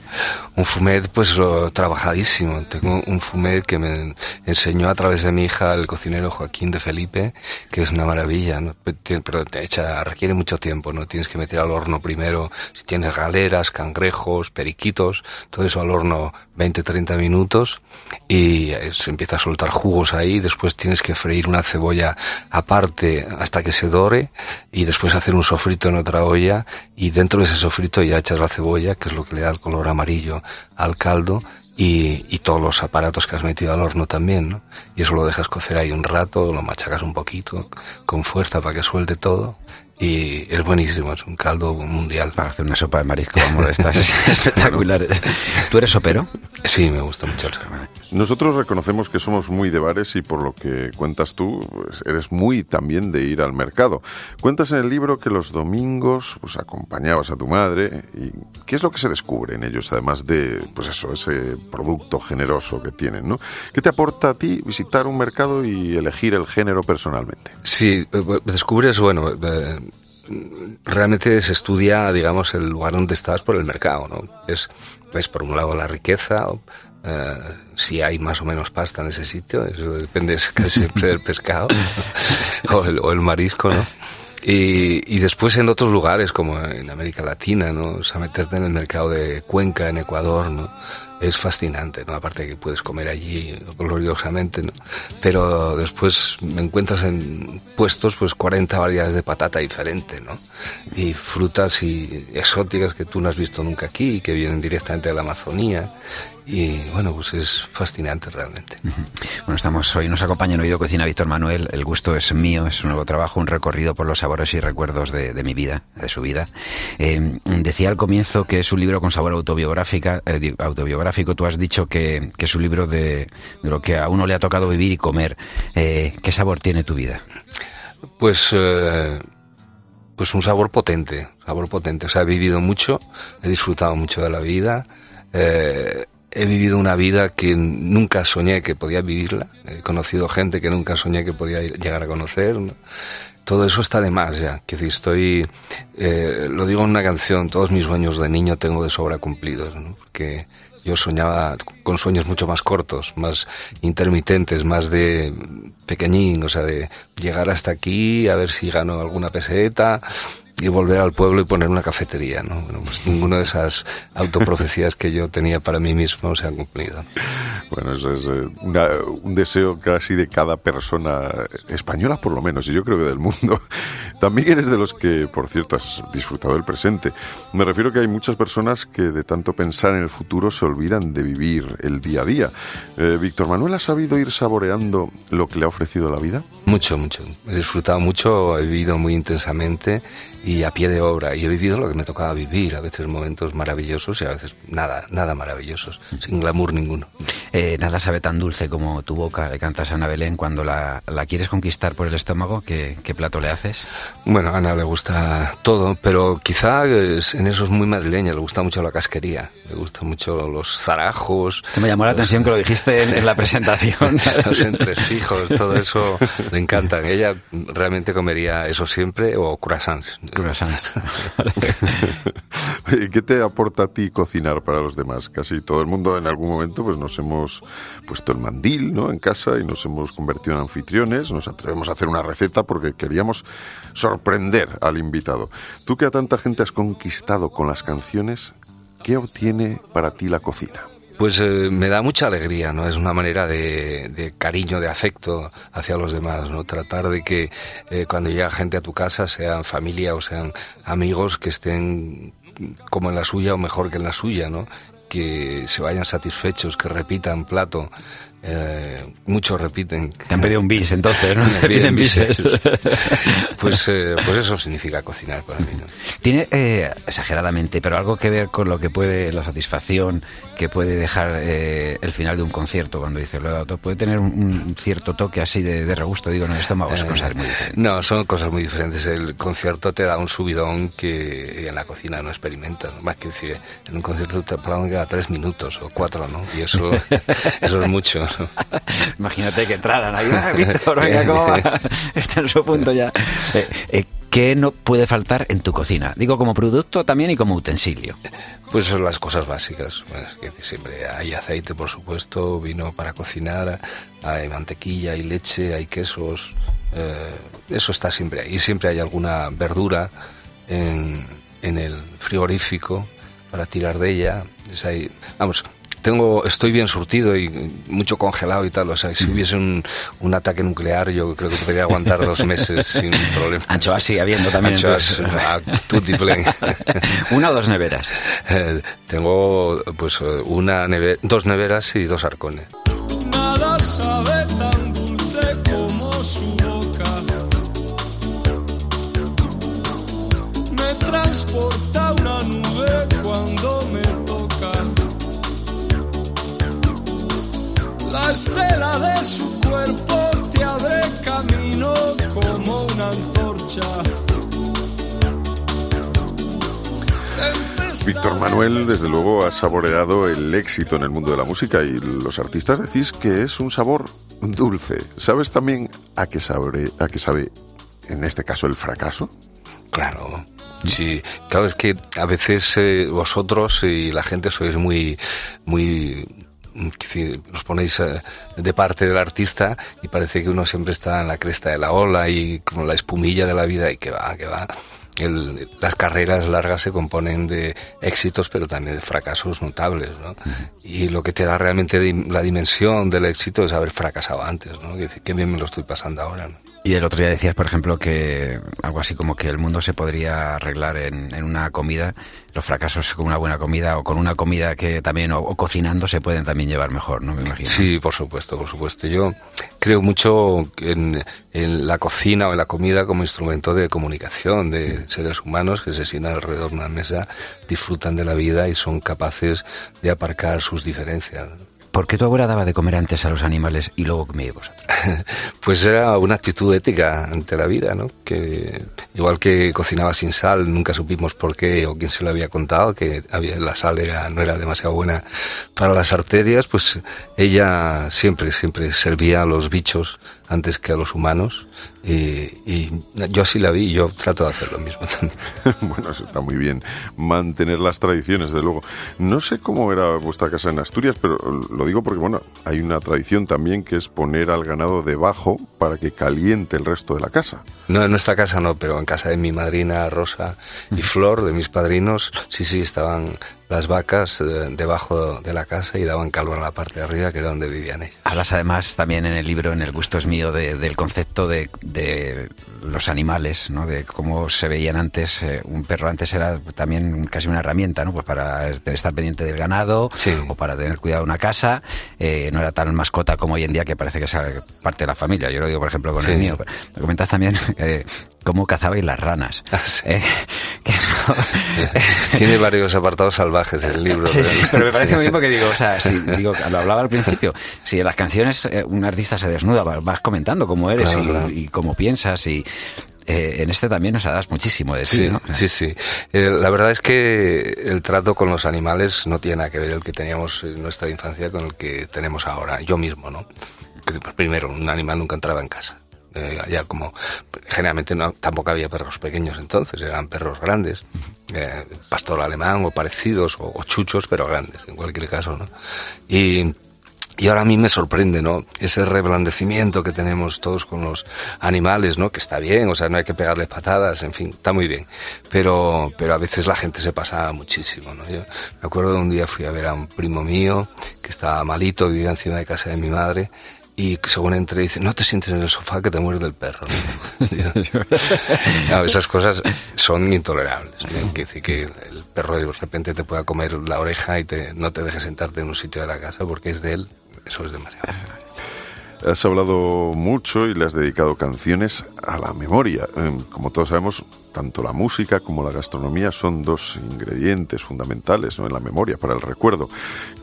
Un fumet, pues lo trabajadísimo. Tengo un fumet que me enseñó a través de mi hija el cocinero Joaquín de Felipe, que es una maravilla, pero requiere mucho tiempo, ¿no? Tienes que meter al horno primero, si tienes galeras, cangrejos, periquitos, todo eso al horno 20-30 minutos y se empieza a soltar jugos ahí, después tienes que freír una cebolla aparte hasta que se dore y después hacer un sofrito en otra olla y dentro de ese sofrito ya echas la cebolla, que es lo que le da el color amarillo al caldo y, y, todos los aparatos que has metido al horno también, ¿no? Y eso lo dejas cocer ahí un rato, lo machacas un poquito con fuerza para que suelte todo y es buenísimo, es un caldo mundial. Para hacer una sopa de marisco, vamos, estas espectaculares. ¿Tú eres sopero? Sí, me gusta mucho. Nosotros reconocemos que somos muy de bares y por lo que cuentas tú, pues eres muy también de ir al mercado. Cuentas en el libro que los domingos pues acompañabas a tu madre y ¿qué es lo que se descubre en ellos además de pues eso, ese producto generoso que tienen, ¿no? ¿Qué te aporta a ti visitar un mercado y elegir el género personalmente? Sí, eh, descubres, bueno, eh, realmente se estudia, digamos, el lugar donde estás por el mercado, ¿no? Es, ves por un lado la riqueza, eh, si hay más o menos pasta en ese sitio, eso depende casi siempre del pescado o, el, o, el, marisco, ¿no? Y, y, después en otros lugares como en América Latina, ¿no? O sea, meterte en el mercado de Cuenca, en Ecuador, ¿no? Es fascinante, ¿no? Aparte que puedes comer allí gloriosamente, ¿no? Pero después me encuentras en puestos pues 40 variedades de patata diferente, ¿no? Y frutas y exóticas que tú no has visto nunca aquí, que vienen directamente de la Amazonía. Y bueno, pues es fascinante realmente. Bueno, estamos hoy, nos acompaña en Oído Cocina Víctor Manuel. El gusto es mío, es un nuevo trabajo, un recorrido por los sabores y recuerdos de, de mi vida, de su vida. Eh, decía al comienzo que es un libro con sabor autobiográfica, eh, autobiográfico. Tú has dicho que, que es un libro de, de, lo que a uno le ha tocado vivir y comer. Eh, ¿Qué sabor tiene tu vida? Pues pues un sabor potente, sabor potente. O sea, he vivido mucho, he disfrutado mucho de la vida. Eh, he vivido una vida que nunca soñé que podía vivirla. He conocido gente que nunca soñé que podía llegar a conocer. ¿no? Todo eso está de más ya. Que estoy, eh, lo digo en una canción, todos mis sueños de niño tengo de sobra cumplidos. ¿no? Porque yo soñaba con sueños mucho más cortos, más intermitentes, más de pequeñín, o sea, de llegar hasta aquí, a ver si gano alguna peseta, y volver al pueblo y poner una cafetería, ¿no? Bueno, pues ninguna de esas autoprofecías que yo tenía para mí mismo se han cumplido. Bueno, eso es eh, una, un deseo casi de cada persona española, por lo menos, y yo creo que del mundo. También eres de los que, por cierto, has disfrutado del presente. Me refiero que hay muchas personas que de tanto pensar en el futuro se olvidan de vivir el día a día. Eh, Víctor Manuel, ¿ha sabido ir saboreando lo que le ha ofrecido la vida? Mucho, mucho. He disfrutado mucho, he vivido muy intensamente y a pie de obra y he vivido lo que me tocaba vivir, a veces momentos maravillosos y a veces nada, nada maravillosos, sin glamour ninguno. Eh, nada sabe tan dulce como tu boca, le cantas a Ana Belén cuando la, la quieres conquistar por el estómago, ¿qué, ¿qué, plato le haces? Bueno, a Ana le gusta todo, pero quizá es, en eso es muy madrileña, le gusta mucho la casquería, le gusta mucho los zarajos. Te me llamó la atención que lo dijiste en, en la presentación. los entresijos, todo eso le encantan. Ella realmente comería eso siempre o croissants. Croissants. ¿Qué te aporta a ti cocinar para los demás? Casi todo el mundo en algún momento pues nos hemos puesto el mandil ¿no? en casa y nos hemos convertido en anfitriones, nos atrevemos a hacer una receta porque queríamos sorprender al invitado. Tú que a tanta gente has conquistado con las canciones, ¿qué obtiene para ti la cocina? Pues eh, me da mucha alegría, ¿no? Es una manera de, de, cariño, de afecto hacia los demás, ¿no? Tratar de que eh, cuando llega gente a tu casa, sean familia o sean amigos, que estén como en la suya o mejor que en la suya, ¿no? Que se vayan satisfechos, que repitan plato, eh, muchos repiten. Te han pedido un bis entonces, ¿no? Te piden bises. pues, eh, pues eso significa cocinar para mí. Tiene eh, exageradamente, pero algo que ver con lo que puede la satisfacción que puede dejar eh, el final de un concierto cuando dice lo puede tener un, cierto toque así de, de, regusto, digo, en el estómago, son cosas muy diferentes. No, son cosas muy diferentes. El concierto te da un subidón que en la cocina no experimentas. Más que decir, en un concierto te que queda tres minutos o cuatro, ¿no? Y eso, eso es mucho. Imagínate que entraran ahí, ah, Víctor, venga, ¿cómo Está en su punto ya. Eh, eh, ¿Qué no puede faltar en tu cocina? Digo como producto también y como utensilio. Pues son las cosas básicas. Pues, siempre hay aceite, por supuesto, vino para cocinar, hay mantequilla, hay leche, hay quesos. Eh, eso está siempre ahí. Siempre hay alguna verdura en, en el frigorífico para tirar de ella. vamos, tengo, estoy bien surtido y mucho congelado y tal. O sea, si hubiese un, un ataque nuclear, yo creo que podría aguantar dos meses sin problema. Anchoas sigue habiendo también. Anchoas, a ¿Una o dos neveras? Eh, tengo, pues, una dos neveras y dos arcones. Nada sabe tan dulce como su boca. Me transporta una nube cuando me La estela de su cuerpo te abre camino como una antorcha. Víctor Manuel, desde luego, ha saboreado el éxito en el mundo de la música y los artistas decís que es un sabor dulce. ¿Sabes también a qué sabe, a qué sabe en este caso, el fracaso? Claro, Sí, claro, es que a veces eh, vosotros y la gente sois muy, muy os ponéis eh, de parte del artista y parece que uno siempre está en la cresta de la ola y como la espumilla de la vida y que va, que va. las carreras largas se componen de éxitos, pero también de fracasos notables, ¿no? Y lo que te da realmente la dimensión del éxito es haber fracasado antes, ¿no? Qué bien me lo estoy pasando ahora, ¿no? Y el otro día decías, por ejemplo, que algo así como que el mundo se podría arreglar en, una comida, los fracasos con una buena comida o con una comida que también, o, cocinando, se pueden también llevar mejor, ¿no? Me imagino. Sí, por supuesto, por supuesto. Yo creo mucho en la cocina o en la comida como instrumento de comunicación de seres humanos que se sientan alrededor de una mesa, disfrutan de la vida y son capaces de aparcar sus diferencias. ¿Por qué tu abuela daba de comer antes a los animales y luego comíais vosotros? pues era una actitud ética ante la vida, ¿no? Que igual que cocinaba sin sal, nunca supimos por qué o quién se lo había contado, que había, la sal no era demasiado buena para las arterias, pues ella siempre, siempre servía a los bichos antes que a los humanos y, yo así la vi y yo trato de hacer lo mismo también. bueno, eso está muy bien. Mantener las tradiciones, de luego. No sé cómo era vuestra casa en Asturias, pero lo digo porque, bueno, hay una tradición también que es poner al ganado debajo para que caliente el resto de la casa. No, en nuestra casa no, pero en casa de mi madrina Rosa y Flor, de mis padrinos, sí, sí, estaban las vacas eh, debajo de la casa y daban calor en la parte de arriba, que era donde vivían ellos. Hablas además también en el libro, en El gusto es mío, del concepto de, los animales, ¿no? de cómo se veían antes. Eh, un perro antes era también casi una herramienta, ¿no? pues para estar pendiente del ganado o para tener cuidado de una casa. Eh, no era tan mascota como hoy en día que parece que es parte de la familia. Yo lo digo, por ejemplo, con el mío. Me comentas también cómo cazabais las ranas. Ah, Tiene varios apartados salvajes el libro. Sí, pero... Sí, pero me parece muy bien porque digo, o sea, si, digo, lo hablaba al principio, si en las canciones eh, un artista se desnuda, vas comentando cómo eres y, cómo piensas y eh, en este también nos das muchísimo de ti, sí, Sí, sí. Eh, la verdad es que el trato con los animales no tiene nada que ver el que teníamos en nuestra infancia con el que tenemos ahora, yo mismo, ¿no? Primero, un animal nunca entraba en casa. Eh, ya como generalmente no, tampoco había perros pequeños entonces, eran perros grandes, eh, pastor alemán o parecidos, o, chuchos, pero grandes, en cualquier caso, ¿no? Y, y ahora a mí me sorprende, ¿no? Ese reblandecimiento que tenemos todos con los animales, ¿no? Que está bien, o sea, no hay que pegarles patadas, en fin, está muy bien. Pero, pero a veces la gente se pasa muchísimo, ¿no? Yo me acuerdo de un día fui a ver a un primo mío que estaba malito, vivía encima de casa de mi madre, y según entre dice, no te sientes en el sofá que te muerde el perro. ¿no? esas cosas son intolerables. ¿no? Que decir que el perro de repente te pueda comer la oreja y te, no te deje sentarte en un sitio de la casa porque es de él, eso es demasiado. Has hablado mucho y le has dedicado canciones a la memoria. Em, como todos sabemos, tanto la música como la gastronomía son dos ingredientes fundamentales ¿no? en la memoria para el recuerdo.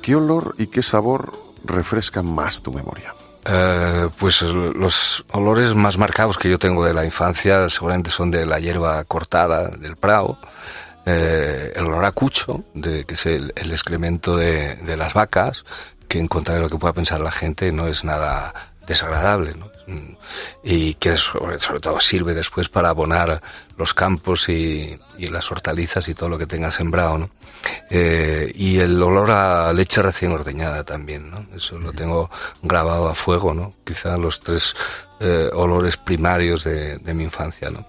¿Qué olor y qué sabor refrescan más tu memoria? Eh, pues los olores más marcados que yo tengo de la infancia seguramente son de la hierba cortada del prado, eh, el olor a de, que es el, excremento de, de, las vacas, que en contra de lo que pueda pensar la gente no es nada desagradable, ¿no? Y que sobre, sobre, todo sirve después para abonar los campos y, y, las hortalizas y todo lo que tenga sembrado, ¿no? Eh, y el olor a leche recién ordeñada también, ¿no? Eso lo tengo grabado a fuego, ¿no? Quizá los tres eh, olores primarios de, de, mi infancia, ¿no?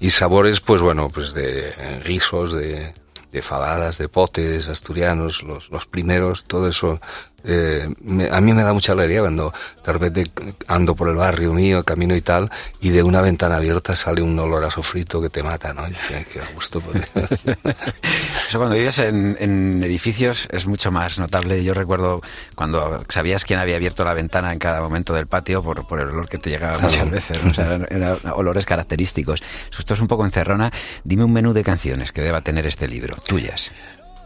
Y sabores, pues bueno, pues de guisos, de, de fabadas, de potes asturianos, los, los primeros, todo eso eh, me, a mí me da mucha alegría cuando de repente ando por el barrio mío, camino y tal, y de una ventana abierta sale un olor a sofrito que te mata, ¿no? Y dice, qué gusto. Eso cuando vives en, en, edificios es mucho más notable. Yo recuerdo cuando sabías quién había abierto la ventana en cada momento del patio por, por el olor que te llegaba muchas veces. ¿no? O sea, eran, eran, olores característicos. Esto es un poco encerrona. Dime un menú de canciones que deba tener este libro, tuyas.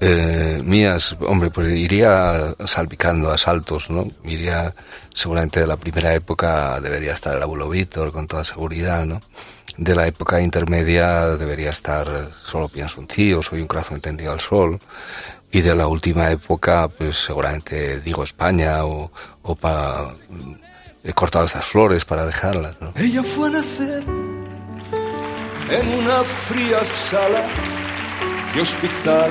Eh, mías, hombre, pues iría salpicando a saltos, ¿no? Iría, seguramente de la primera época debería estar el abuelo Víctor con toda seguridad, ¿no? De la época intermedia debería estar Solo pienso un tío, Soy un corazón entendido al sol. Y de la última época, pues seguramente digo España o, o. He cortado estas flores para dejarlas, ¿no? Ella fue a nacer en una fría sala de hospital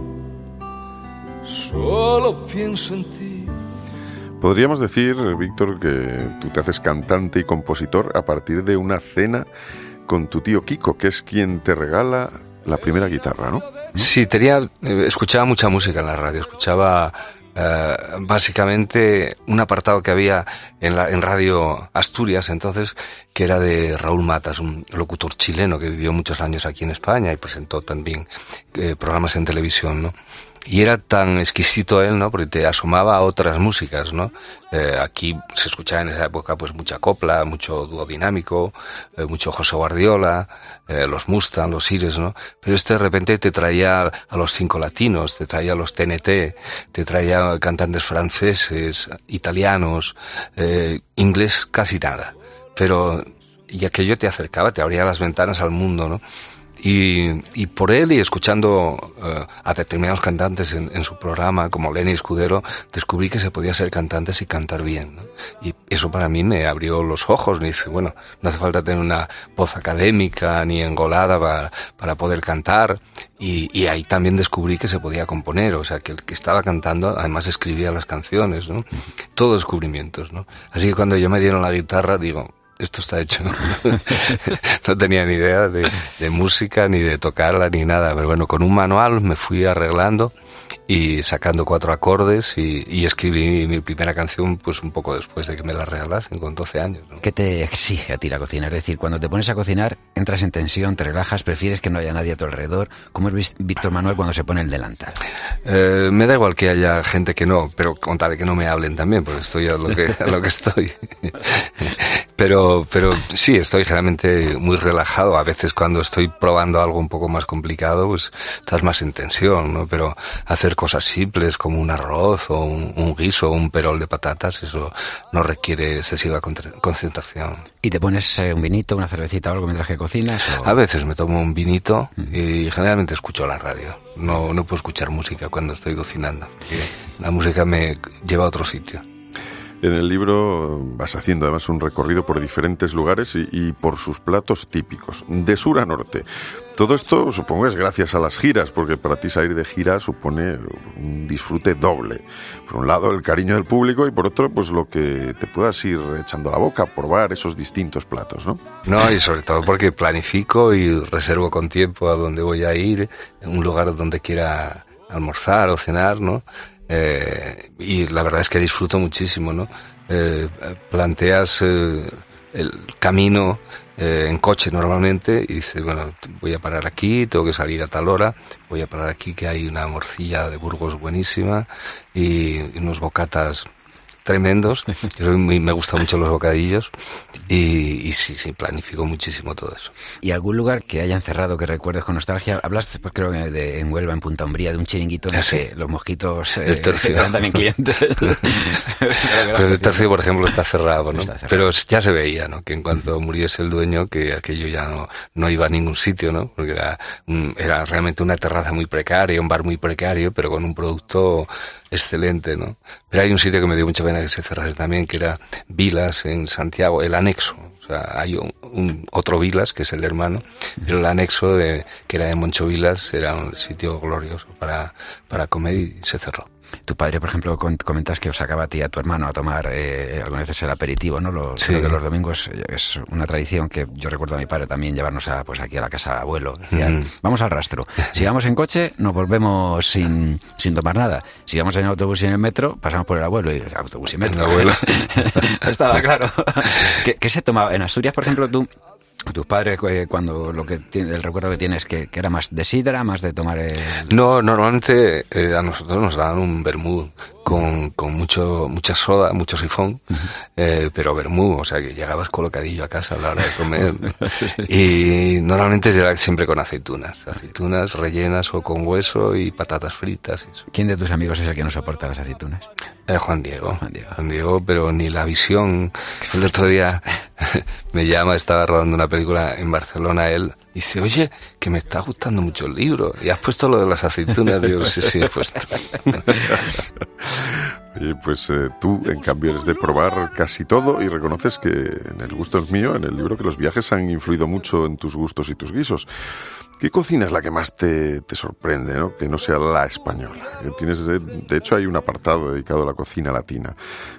solo pienso en ti. Podríamos decir, Víctor, que tú te haces cantante y compositor a partir de una cena con tu tío Kiko, que es quien te regala la primera guitarra, ¿no? Sí, tenía, escuchaba mucha música en la radio, escuchaba eh, básicamente un apartado que había en, la, en Radio Asturias entonces, que era de Raúl Matas, un locutor chileno que vivió muchos años aquí en España y presentó también eh, programas en televisión, ¿no? Y era tan exquisito él, ¿no? Porque te asomaba a otras músicas, ¿no? Eh, aquí se escuchaba en esa época pues mucha copla, mucho dúo dinámico, eh, mucho José Guardiola, eh, los Mustang, los Ires, ¿no? Pero este de repente te traía a los cinco latinos, te traía a los TNT, te traía cantantes franceses, italianos, inglés casi nada. Pero y aquello te acercaba, te abría las ventanas al mundo, ¿no? Y, y, por él y escuchando uh, a determinados cantantes en, en, su programa, como Lenny Escudero, descubrí que se podía ser cantantes y cantar bien. ¿no? Y eso para mí me abrió los ojos. Me dice, bueno, no hace falta tener una voz académica ni engolada para, para poder cantar. Y, y, ahí también descubrí que se podía componer, o sea, que el que estaba cantando además escribía las canciones, ¿no? Todo descubrimientos, ¿no? Así que cuando yo me dieron la guitarra, digo, esto está hecho. no tenía ni idea de, música, ni de tocarla, ni nada. Pero bueno, con un manual me fui arreglando y sacando cuatro acordes y, y escribí mi primera canción pues un poco después de que me la regalasen, con 12 años. ¿no? ¿Qué te exige a ti la cocina? Es decir, cuando te pones a cocinar, entras en tensión, te relajas, prefieres que no haya nadie a tu alrededor. ¿Cómo es Víctor Manuel cuando se pone el delantal? Eh, me da igual que haya gente que no, pero con tal de que no me hablen también, porque estoy a lo que, a lo que estoy. pero, pero sí, estoy generalmente muy relajado. A veces cuando estoy probando algo un poco más complicado, pues estás más en tensión, ¿no? Pero hacer cosas simples como un arroz o un, un guiso o un perol de patatas, eso no requiere excesiva concentración. ¿Y te pones eh, un vinito, una cervecita o algo mientras que cocinas? O... A veces me tomo un vinito y generalmente escucho la radio. No, no puedo escuchar música cuando estoy cocinando. La música me lleva a otro sitio. En el libro vas haciendo además un recorrido por diferentes lugares y, por sus platos típicos, de sur a norte. Todo esto supongo es gracias a las giras, porque para ti salir de gira supone un disfrute doble. Por un lado el cariño del público y por otro pues lo que te puedas ir echando la boca, probar esos distintos platos, ¿no? No, y sobre todo porque planifico y reservo con tiempo a dónde voy a ir, un lugar donde quiera almorzar o cenar, ¿no? Eh, y la verdad es que disfruto muchísimo, ¿no? Eh, planteas eh, el camino en coche normalmente y dices, bueno, voy a parar aquí, tengo que salir a tal hora, voy a parar aquí que hay una morcilla de Burgos buenísima y unos bocatas tremendos. Yo muy, me gustan mucho los bocadillos y, y, sí, sí, planifico muchísimo todo eso. ¿Y algún lugar que hayan cerrado que recuerdes con nostalgia? Hablaste, pues, creo que de, en Huelva, en Punta Umbría, de un chiringuito en el Sí. que los mosquitos eh, El tercio. eran también clientes. Pero el tercio, por ejemplo, está cerrado, ¿no? Está cerrado. Pero ya se veía, ¿no? Que en cuanto muriese el dueño, que aquello ya no, no iba a ningún sitio, ¿no? Porque era realmente una terraza muy precaria, un bar muy precario, pero con un producto excelente, ¿no? Pero hay un sitio que me dio mucha pena que se cerrase también, que era Vilas en Santiago, el anexo. O sea, hay un, un- otro Vilas, que es el hermano, pero el anexo, de, que era de Moncho Vilas, era un sitio glorioso para, para comer y se cerró. Tu padre, por ejemplo, comentas que os sacaba a ti y a tu hermano a tomar eh, algunas veces el aperitivo, ¿no? Lo, Sí. los domingos eh, es una tradición que yo recuerdo a mi padre también llevarnos a, pues aquí a la casa del abuelo. Decían, Mm. vamos al rastro. Si vamos en coche, nos volvemos sin, sin tomar nada. Si vamos en autobús y en el metro, pasamos por el abuelo y dices, autobús y metro. El abuelo. Estaba claro. ¿Qué, qué se tomaba? En Asturias, por ejemplo, tú... Tus padres, eh, cuando lo que tiene- el recuerdo que tienes, que, que era más de sidra, más de tomar el... No, normalmente eh, a nosotros nos daban un vermú con, con mucho, mucha soda, mucho sifón, eh, pero vermú, o sea que llegabas colocadillo a casa a la hora de comer. y normalmente era siempre con aceitunas, aceitunas rellenas o con hueso y patatas fritas. eso. ¿Quién de tus amigos es el que no soporta las aceitunas? Eh, Juan Diego. Juan Diego. Juan Diego, pero ni la visión. El otro día me llama, estaba rodando una película en Barcelona, él dice, oye, que me está gustando mucho el libro. ¿Y has puesto lo de las aceitunas? Digo, sí, sí, he puesto. Y pues eh, tú, en cambio, eres de probar casi todo y reconoces que en el gusto es mío, en el libro, que los viajes han influido mucho en tus gustos y tus guisos. ¿Qué cocina es la que más te, te sorprende, ¿no? que no sea la española? Que Tienes de, de hecho, hay un apartado dedicado a la cocina latina.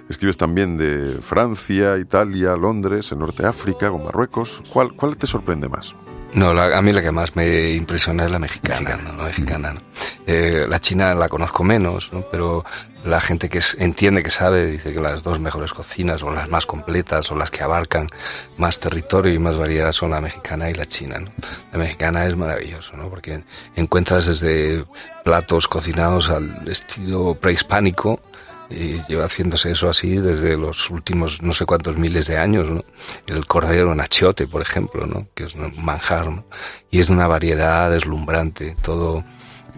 Escribes también de Francia, Italia, Londres, el norte África, o Marruecos. ¿Cuál, cuál te sorprende más? No, la- a mí la que más me impresiona es la mexicana, ¿no? La mexicana, ¿no? Eh, la china la conozco menos, ¿no? Pero la gente que es- entiende, que sabe, dice que las dos mejores cocinas, o las más completas, o las que abarcan más territorio y más variedad son la mexicana y la china, ¿no? La mexicana es maravilloso, ¿no? Porque encuentras desde platos cocinados al estilo prehispánico, y lleva haciéndose eso así desde los últimos no sé cuántos miles de años, ¿no? El cordero en achiote, por ejemplo, ¿no? Que es un manjar, ¿no? Y es una variedad deslumbrante, todo...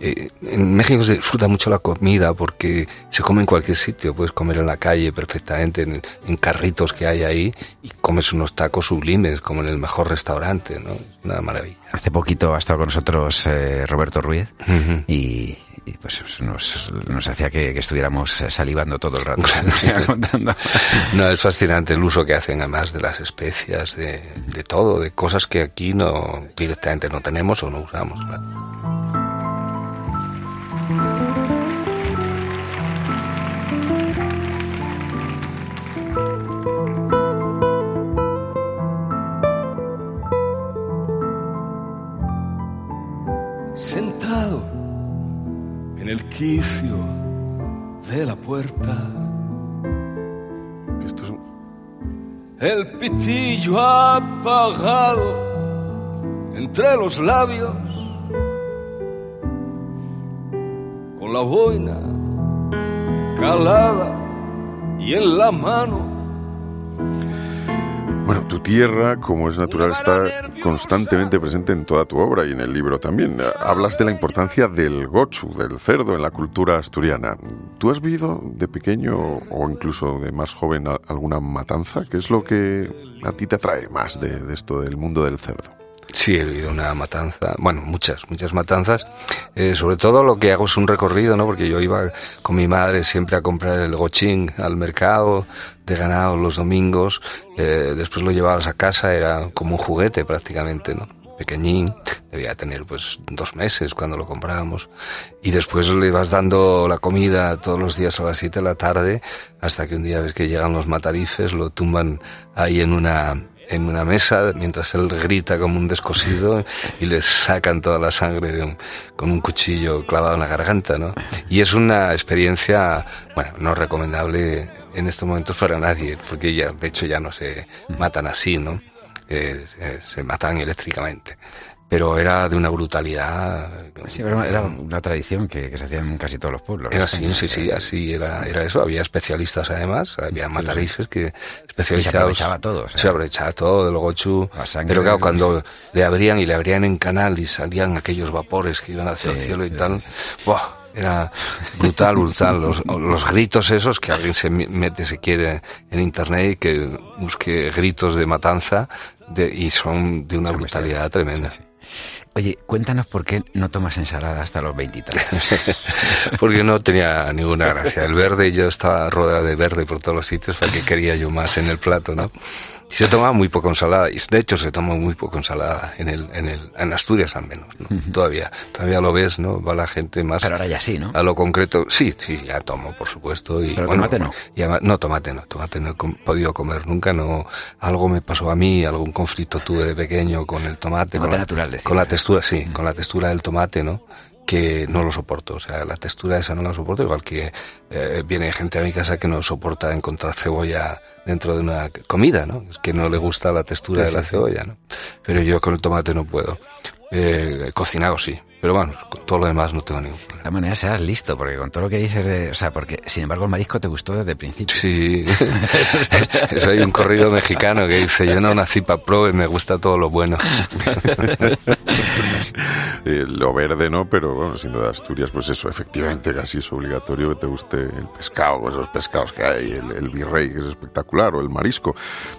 eh, en México se disfruta mucho la comida porque se come en cualquier sitio, puedes comer en la calle perfectamente, en, en carritos que hay ahí, y comes unos tacos sublimes, como en el mejor restaurante, ¿no? Es una maravilla. Hace poquito ha estado con nosotros eh, Roberto Ruiz Ujú. y, y, pues nos, nos hacía que, que estuviéramos eh, salivando todo el rato. Contando. No, es fascinante el uso que hacen además de las especias, de, de todo, de cosas que aquí no directamente no tenemos o no usamos. claro. Sentado en el quicio de la puerta. Esto es un- El pitillo apagado entre los labios, con la boina calada y en la mano. Bueno, tu tierra, como es natural, está constantemente presente en toda tu obra y en el libro también. Hablas de la importancia del gochu, del cerdo, en la cultura asturiana. ¿Tú has vivido de pequeño o incluso de más joven alguna matanza? ¿Qué es lo que a ti te atrae más de, de esto del mundo del cerdo? Sí, he vivido una matanza, bueno, muchas, muchas matanzas. Eh, sobre todo lo que hago es un recorrido, ¿no? Porque yo iba con mi madre siempre a comprar el gochín al mercado de ganado los domingos. Eh, después lo llevabas a casa, era como un juguete prácticamente, ¿no? Pequeñín, debía tener pues dos meses cuando lo comprábamos. Y después le vas dando la comida todos los días a las siete de la tarde, hasta que un día ves que llegan los matarifes, lo tumban ahí en una en una mesa mientras él grita como un descosido y le sacan toda la sangre de un, con un cuchillo clavado en la garganta, ¿no? Y es una experiencia, bueno, no recomendable en estos momentos para nadie, porque ya, de hecho ya no se matan así, ¿no? Eh, se, se matan eléctricamente pero era de una brutalidad. Sí, era una tradición que, que, se hacía en casi todos los pueblos. Era así, sí, sí, así era, era eso. Había especialistas además, había matarifes que especializados. se aprovechaba todo. Sea, se aprovechaba todo del gochu. Pero claro, cuando le abrían y le abrían en canal y salían aquellos vapores que iban hacia sí, el cielo y tal, ¡buah! Era brutal, brutal. Los, los, gritos esos que alguien se mete, si quiere, en internet y que busque gritos de matanza de, y son de una brutalidad tremenda. Sí, sí. Oye, cuéntanos por qué no tomas ensalada hasta los veintitantos. Porque no tenía ninguna gracia. El verde, yo estaba rodeado de verde por todos los sitios, para que quería yo más en el plato, ¿no? Y se tomaba muy poco ensalada, y de hecho se toma muy poco ensalada en el, en el, en Asturias al menos, ¿no? Uh -huh. Todavía, todavía lo ves, ¿no? Va la gente más. Pero ahora ya sí, ¿no? A lo concreto, sí, sí, ya tomo, por supuesto. Y, Pero bueno, tomate no. Y además, no, tomate no, tomate no he com podido comer nunca, no. Algo me pasó a mí, algún conflicto tuve de pequeño con el tomate. Tomate con natural, la. Con la textura, sí, uh -huh. con la textura del tomate, ¿no? Que no lo soporto, o sea, la textura esa no la soporto, igual que eh, viene gente a mi casa que no soporta encontrar cebolla dentro de una comida, ¿no? Que no le gusta la textura sí, de la sí, cebolla, ¿no? Pero yo con el tomate no puedo. Eh, cocinado sí, pero bueno, con todo lo demás no tengo ningún problema. De todas maneras serás listo, porque con todo lo que dices de... O sea, porque sin embargo el marisco te gustó desde el principio. Sí, eso hay un corrido mexicano que dice, yo no nací para probe, me gusta todo lo bueno. eh, lo verde no, pero bueno, siendo de Asturias, pues eso, efectivamente casi es obligatorio que te guste el pescado, esos pescados que hay, el, el virrey que es espectacular, o el marisco.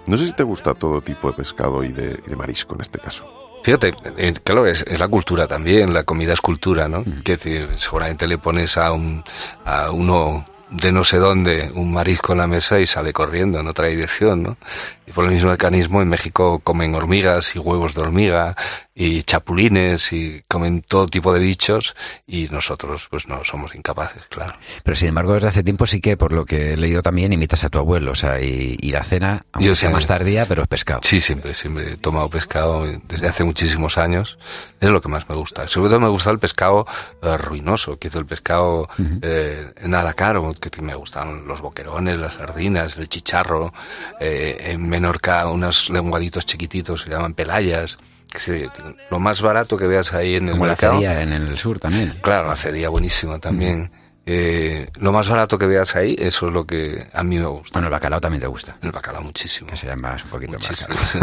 No sé si te gusta todo tipo de pescado y de, y de marisco en este caso. Fíjate, eh, claro, es, es, la cultura también, la comida es cultura, ¿no? Mm. Que seguramente le pones a un a uno de no sé dónde un marisco en la mesa y sale corriendo en otra dirección, ¿no? Y por el mismo mecanismo en México comen hormigas y huevos de hormiga y chapulines y comen todo tipo de bichos y nosotros pues no somos incapaces, claro. Pero sin embargo desde hace tiempo sí que por lo que he leído también imitas a tu abuelo, o sea, y, y la cena, aunque Yo sea más tardía, pero es pescado. Sí, siempre, siempre he tomado pescado desde hace muchísimos años, es lo que más me gusta. Sobre todo me gusta el pescado eh, ruinoso, que hizo el pescado uh -huh. eh, nada caro, que me gustan los boquerones, las sardinas, el chicharro, eh, en Menorca unos lenguaditos chiquititos se llaman pelayas, lo más barato que veas ahí en el Como mercado. la en el sur también. Claro, la cedía buenísima también. Mm. Eh, lo más barato que veas ahí, eso es lo que a mí me gusta. Bueno, el bacalao también te gusta. El bacalao muchísimo. Que se llama un poquito muchísimo. más.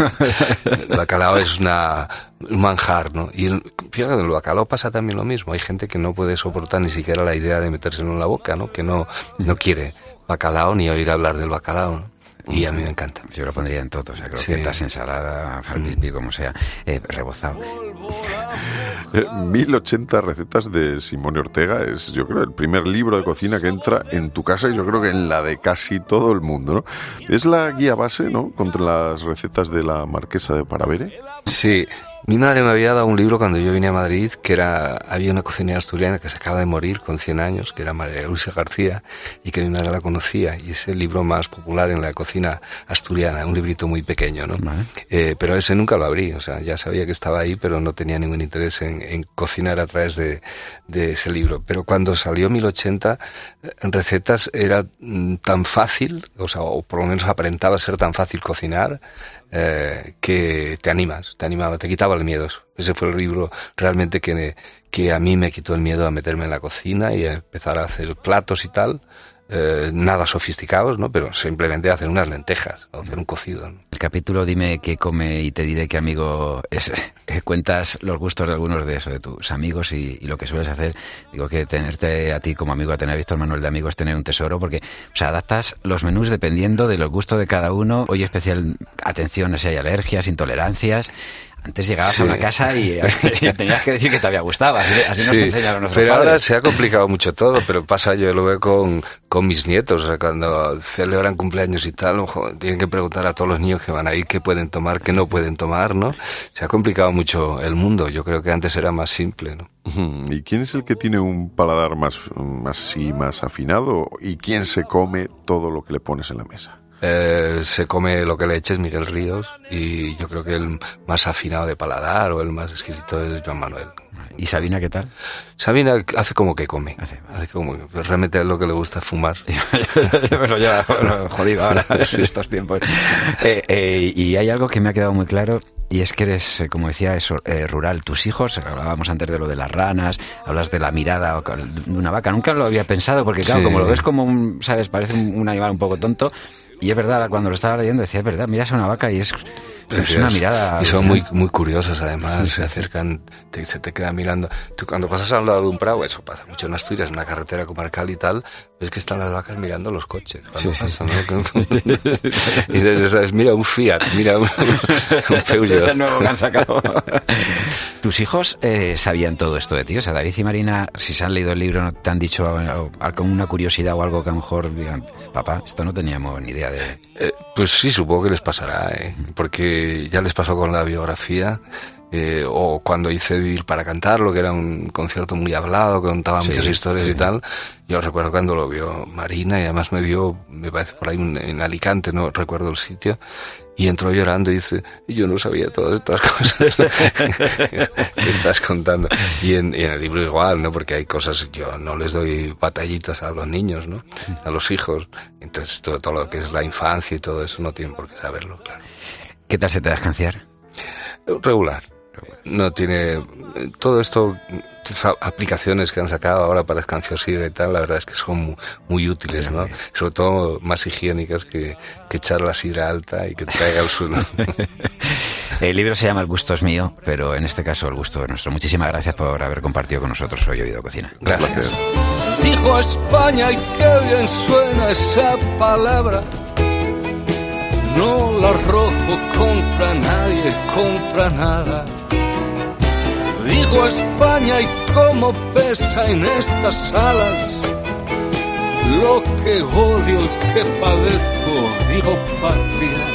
el bacalao es una, un manjar, ¿no? Y el, fíjate, el bacalao pasa también lo mismo. Hay gente que no puede soportar ni siquiera la idea de metérselo en la boca, ¿no? Que no, no quiere bacalao ni oír hablar del bacalao, ¿no? Y a mí me encanta. Yo lo pondría en todo, o sea, croquetas, sí. ensalada, farpipi, como sea, eh, rebozado. 1080 recetas de Simone Ortega es, yo creo, el primer libro de cocina que entra en tu casa y yo creo que en la de casi todo el mundo, ¿no? Es la guía base, ¿no? Contra las recetas de la marquesa de Paravere. Sí, mi madre me había dado un libro cuando yo vine a Madrid, que era, había una cocinera asturiana que se acaba de morir con 100 años, que era María Luisa García, y que mi madre la conocía, y es el libro más popular en la cocina asturiana, un librito muy pequeño, ¿no? Vale. Eh, pero ese nunca lo abrí, o sea, ya sabía que estaba ahí, pero no tenía ningún interés en, en cocinar a través de, de, ese libro. Pero cuando salió 1080, en recetas era mm, tan fácil, o sea, o por lo menos aparentaba ser tan fácil cocinar, eh, que te animas, te animaba, te quitaba el miedo. Ese fue el libro realmente que, que a mí me quitó el miedo a meterme en la cocina y a empezar a hacer platos y tal. Eh, nada sofisticados, ¿no? Pero simplemente hacer unas lentejas o hacer un cocido. El capítulo Dime qué come y te diré qué amigo es. Que cuentas los gustos de algunos de eso, de tus amigos y, lo que sueles hacer. Digo que tenerte a ti como amigo, a tener a Víctor Manuel de amigo es tener un tesoro porque, o adaptas los menús dependiendo de los gustos de cada uno. Hoy especial atención si hay alergias, intolerancias Antes llegabas Sí. a una casa y, y tenías que decir que te había gustado. Así, así nos Sí, enseñaron nuestros pero ahora se ha complicado mucho todo, pero pasa, yo lo veo con, con mis nietos, o sea, cuando celebran cumpleaños y tal, ojo, tienen que preguntar a todos los niños que van a ir qué pueden tomar, qué no pueden tomar, ¿no? Se ha complicado mucho el mundo, yo creo que antes era más simple, ¿no? ¿Y quién es el que tiene un paladar más, más, sí, más afinado? ¿Y quién se come todo lo que le pones en la mesa? Eh, se come lo que le eches Miguel Ríos y yo creo que el más afinado de paladar o el más exquisito es Joan Manuel. ¿Y Sabina qué tal? Sabina hace como que come, Hace- hace como que, pero realmente lo que le gusta es fumar. Ya, bueno, jodido ahora, en estos tiempos. Eh, eh, y hay algo que me ha quedado muy claro, y es que eres, como decía, eso, eh, rural. Tus hijos, hablábamos antes de lo de las ranas, hablas de la mirada de una vaca. Nunca lo había pensado, porque claro, Sí. como lo ves como un, ¿sabes? Parece un animal un poco tonto. Y es verdad, cuando lo estaba leyendo decía, es verdad, miras a una vaca y es, es una mirada... Y son muy, muy curiosos además, se acercan, te- se te quedan mirando. Tú cuando pasas al lado de un prado, eso pasa mucho en Asturias, en una carretera comarcal y tal, ves que están las vacas mirando los coches. Y dices, ¿sabes? mira un Fiat, mira un, un Es Peugeot. el nuevo que han sacado. ¿Tus hijos eh, sabían todo esto de ti? O sea, David y Marina, si se han leído el libro, ¿te han dicho algo- con una curiosidad o algo que a lo mejor digan, papá, esto no teníamos ni idea de... Eh, pues sí, supongo que les pasará, ¿eh? porque ya les pasó con la biografía. Eh, o cuando hice Vivir para Cantarlo, que era un concierto muy hablado, que contaba Sí, muchas historias sí. y tal. Yo recuerdo cuando lo vio Marina y además me vio, me parece por ahí un- en Alicante, no recuerdo el sitio, y entró llorando y dice, yo no sabía todas estas cosas que estás contando. Y en, y en el libro igual, ¿no? Porque hay cosas, yo no les doy batallitas a los niños, ¿no? A los hijos. Entonces todo, todo lo que es la infancia y todo eso no tienen por qué saberlo, claro. ¿Qué tal se te da escanciar? Regular. No tiene... Todo esto, estas aplicaciones que han sacado ahora para escanciosir y tal, la verdad es que son muy, muy útiles, ¿no? Sobre todo más higiénicas que, que echar la sidra alta y que te caiga al suelo. El libro se llama El gusto es mío, pero en este caso el gusto es nuestro. Muchísimas gracias por haber compartido con nosotros hoy Oído Cocina. Gracias. Dijo España y qué bien suena esa palabra. No la arrojo contra nadie, contra nada. Digo España y cómo pesa en estas alas lo que odio y que padezco, digo patria.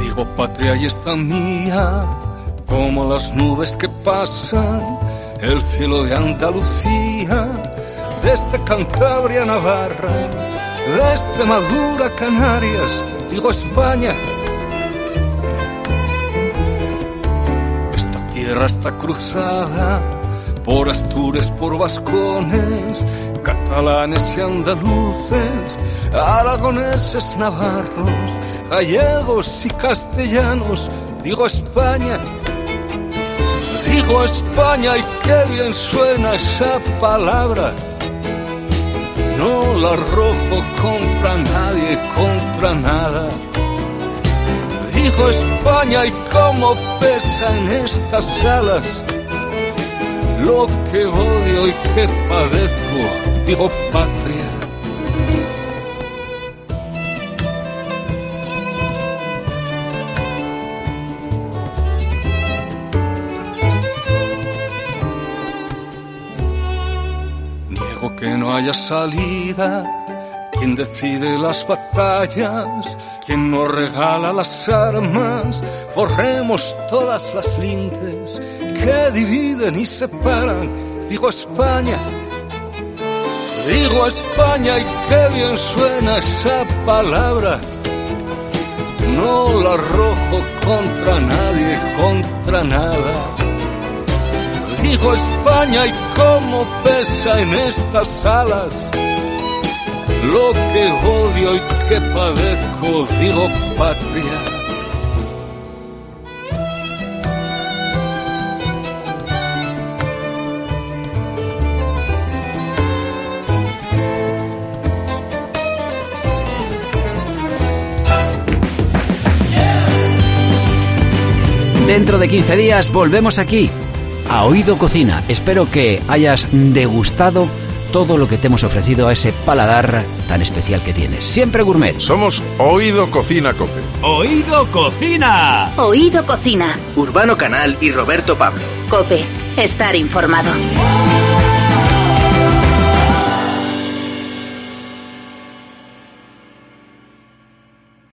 Digo patria y está mía, como las nubes que pasan, el cielo de Andalucía, desde Cantabria a Navarra, de Extremadura a Canarias, digo España. Esta tierra está cruzada por Astures, por Vascones, catalanes y andaluces, aragoneses, navarros, gallegos y castellanos, digo España. Digo España y qué bien suena esa palabra. No la arrojo contra nadie, contra nada. Digo España y cómo pesa en estas alas lo que odio y que padezco, digo patria. Haya salida, quien decide las batallas, quien nos regala las armas, borremos todas las lindes que dividen y separan, digo España. Digo España y qué bien suena esa palabra. No la arrojo contra nadie, contra nada. Digo España y cómo pesa en estas alas lo que odio y que padezco, digo patria. Dentro de 15 días volvemos aquí. A Oído Cocina. Espero que hayas degustado todo lo que te hemos ofrecido a ese paladar tan especial que tienes. Siempre gourmet. Somos Oído Cocina Cope. Oído Cocina. Oído Cocina. Urbano Canal y Roberto Pablo. Cope. Estar informado.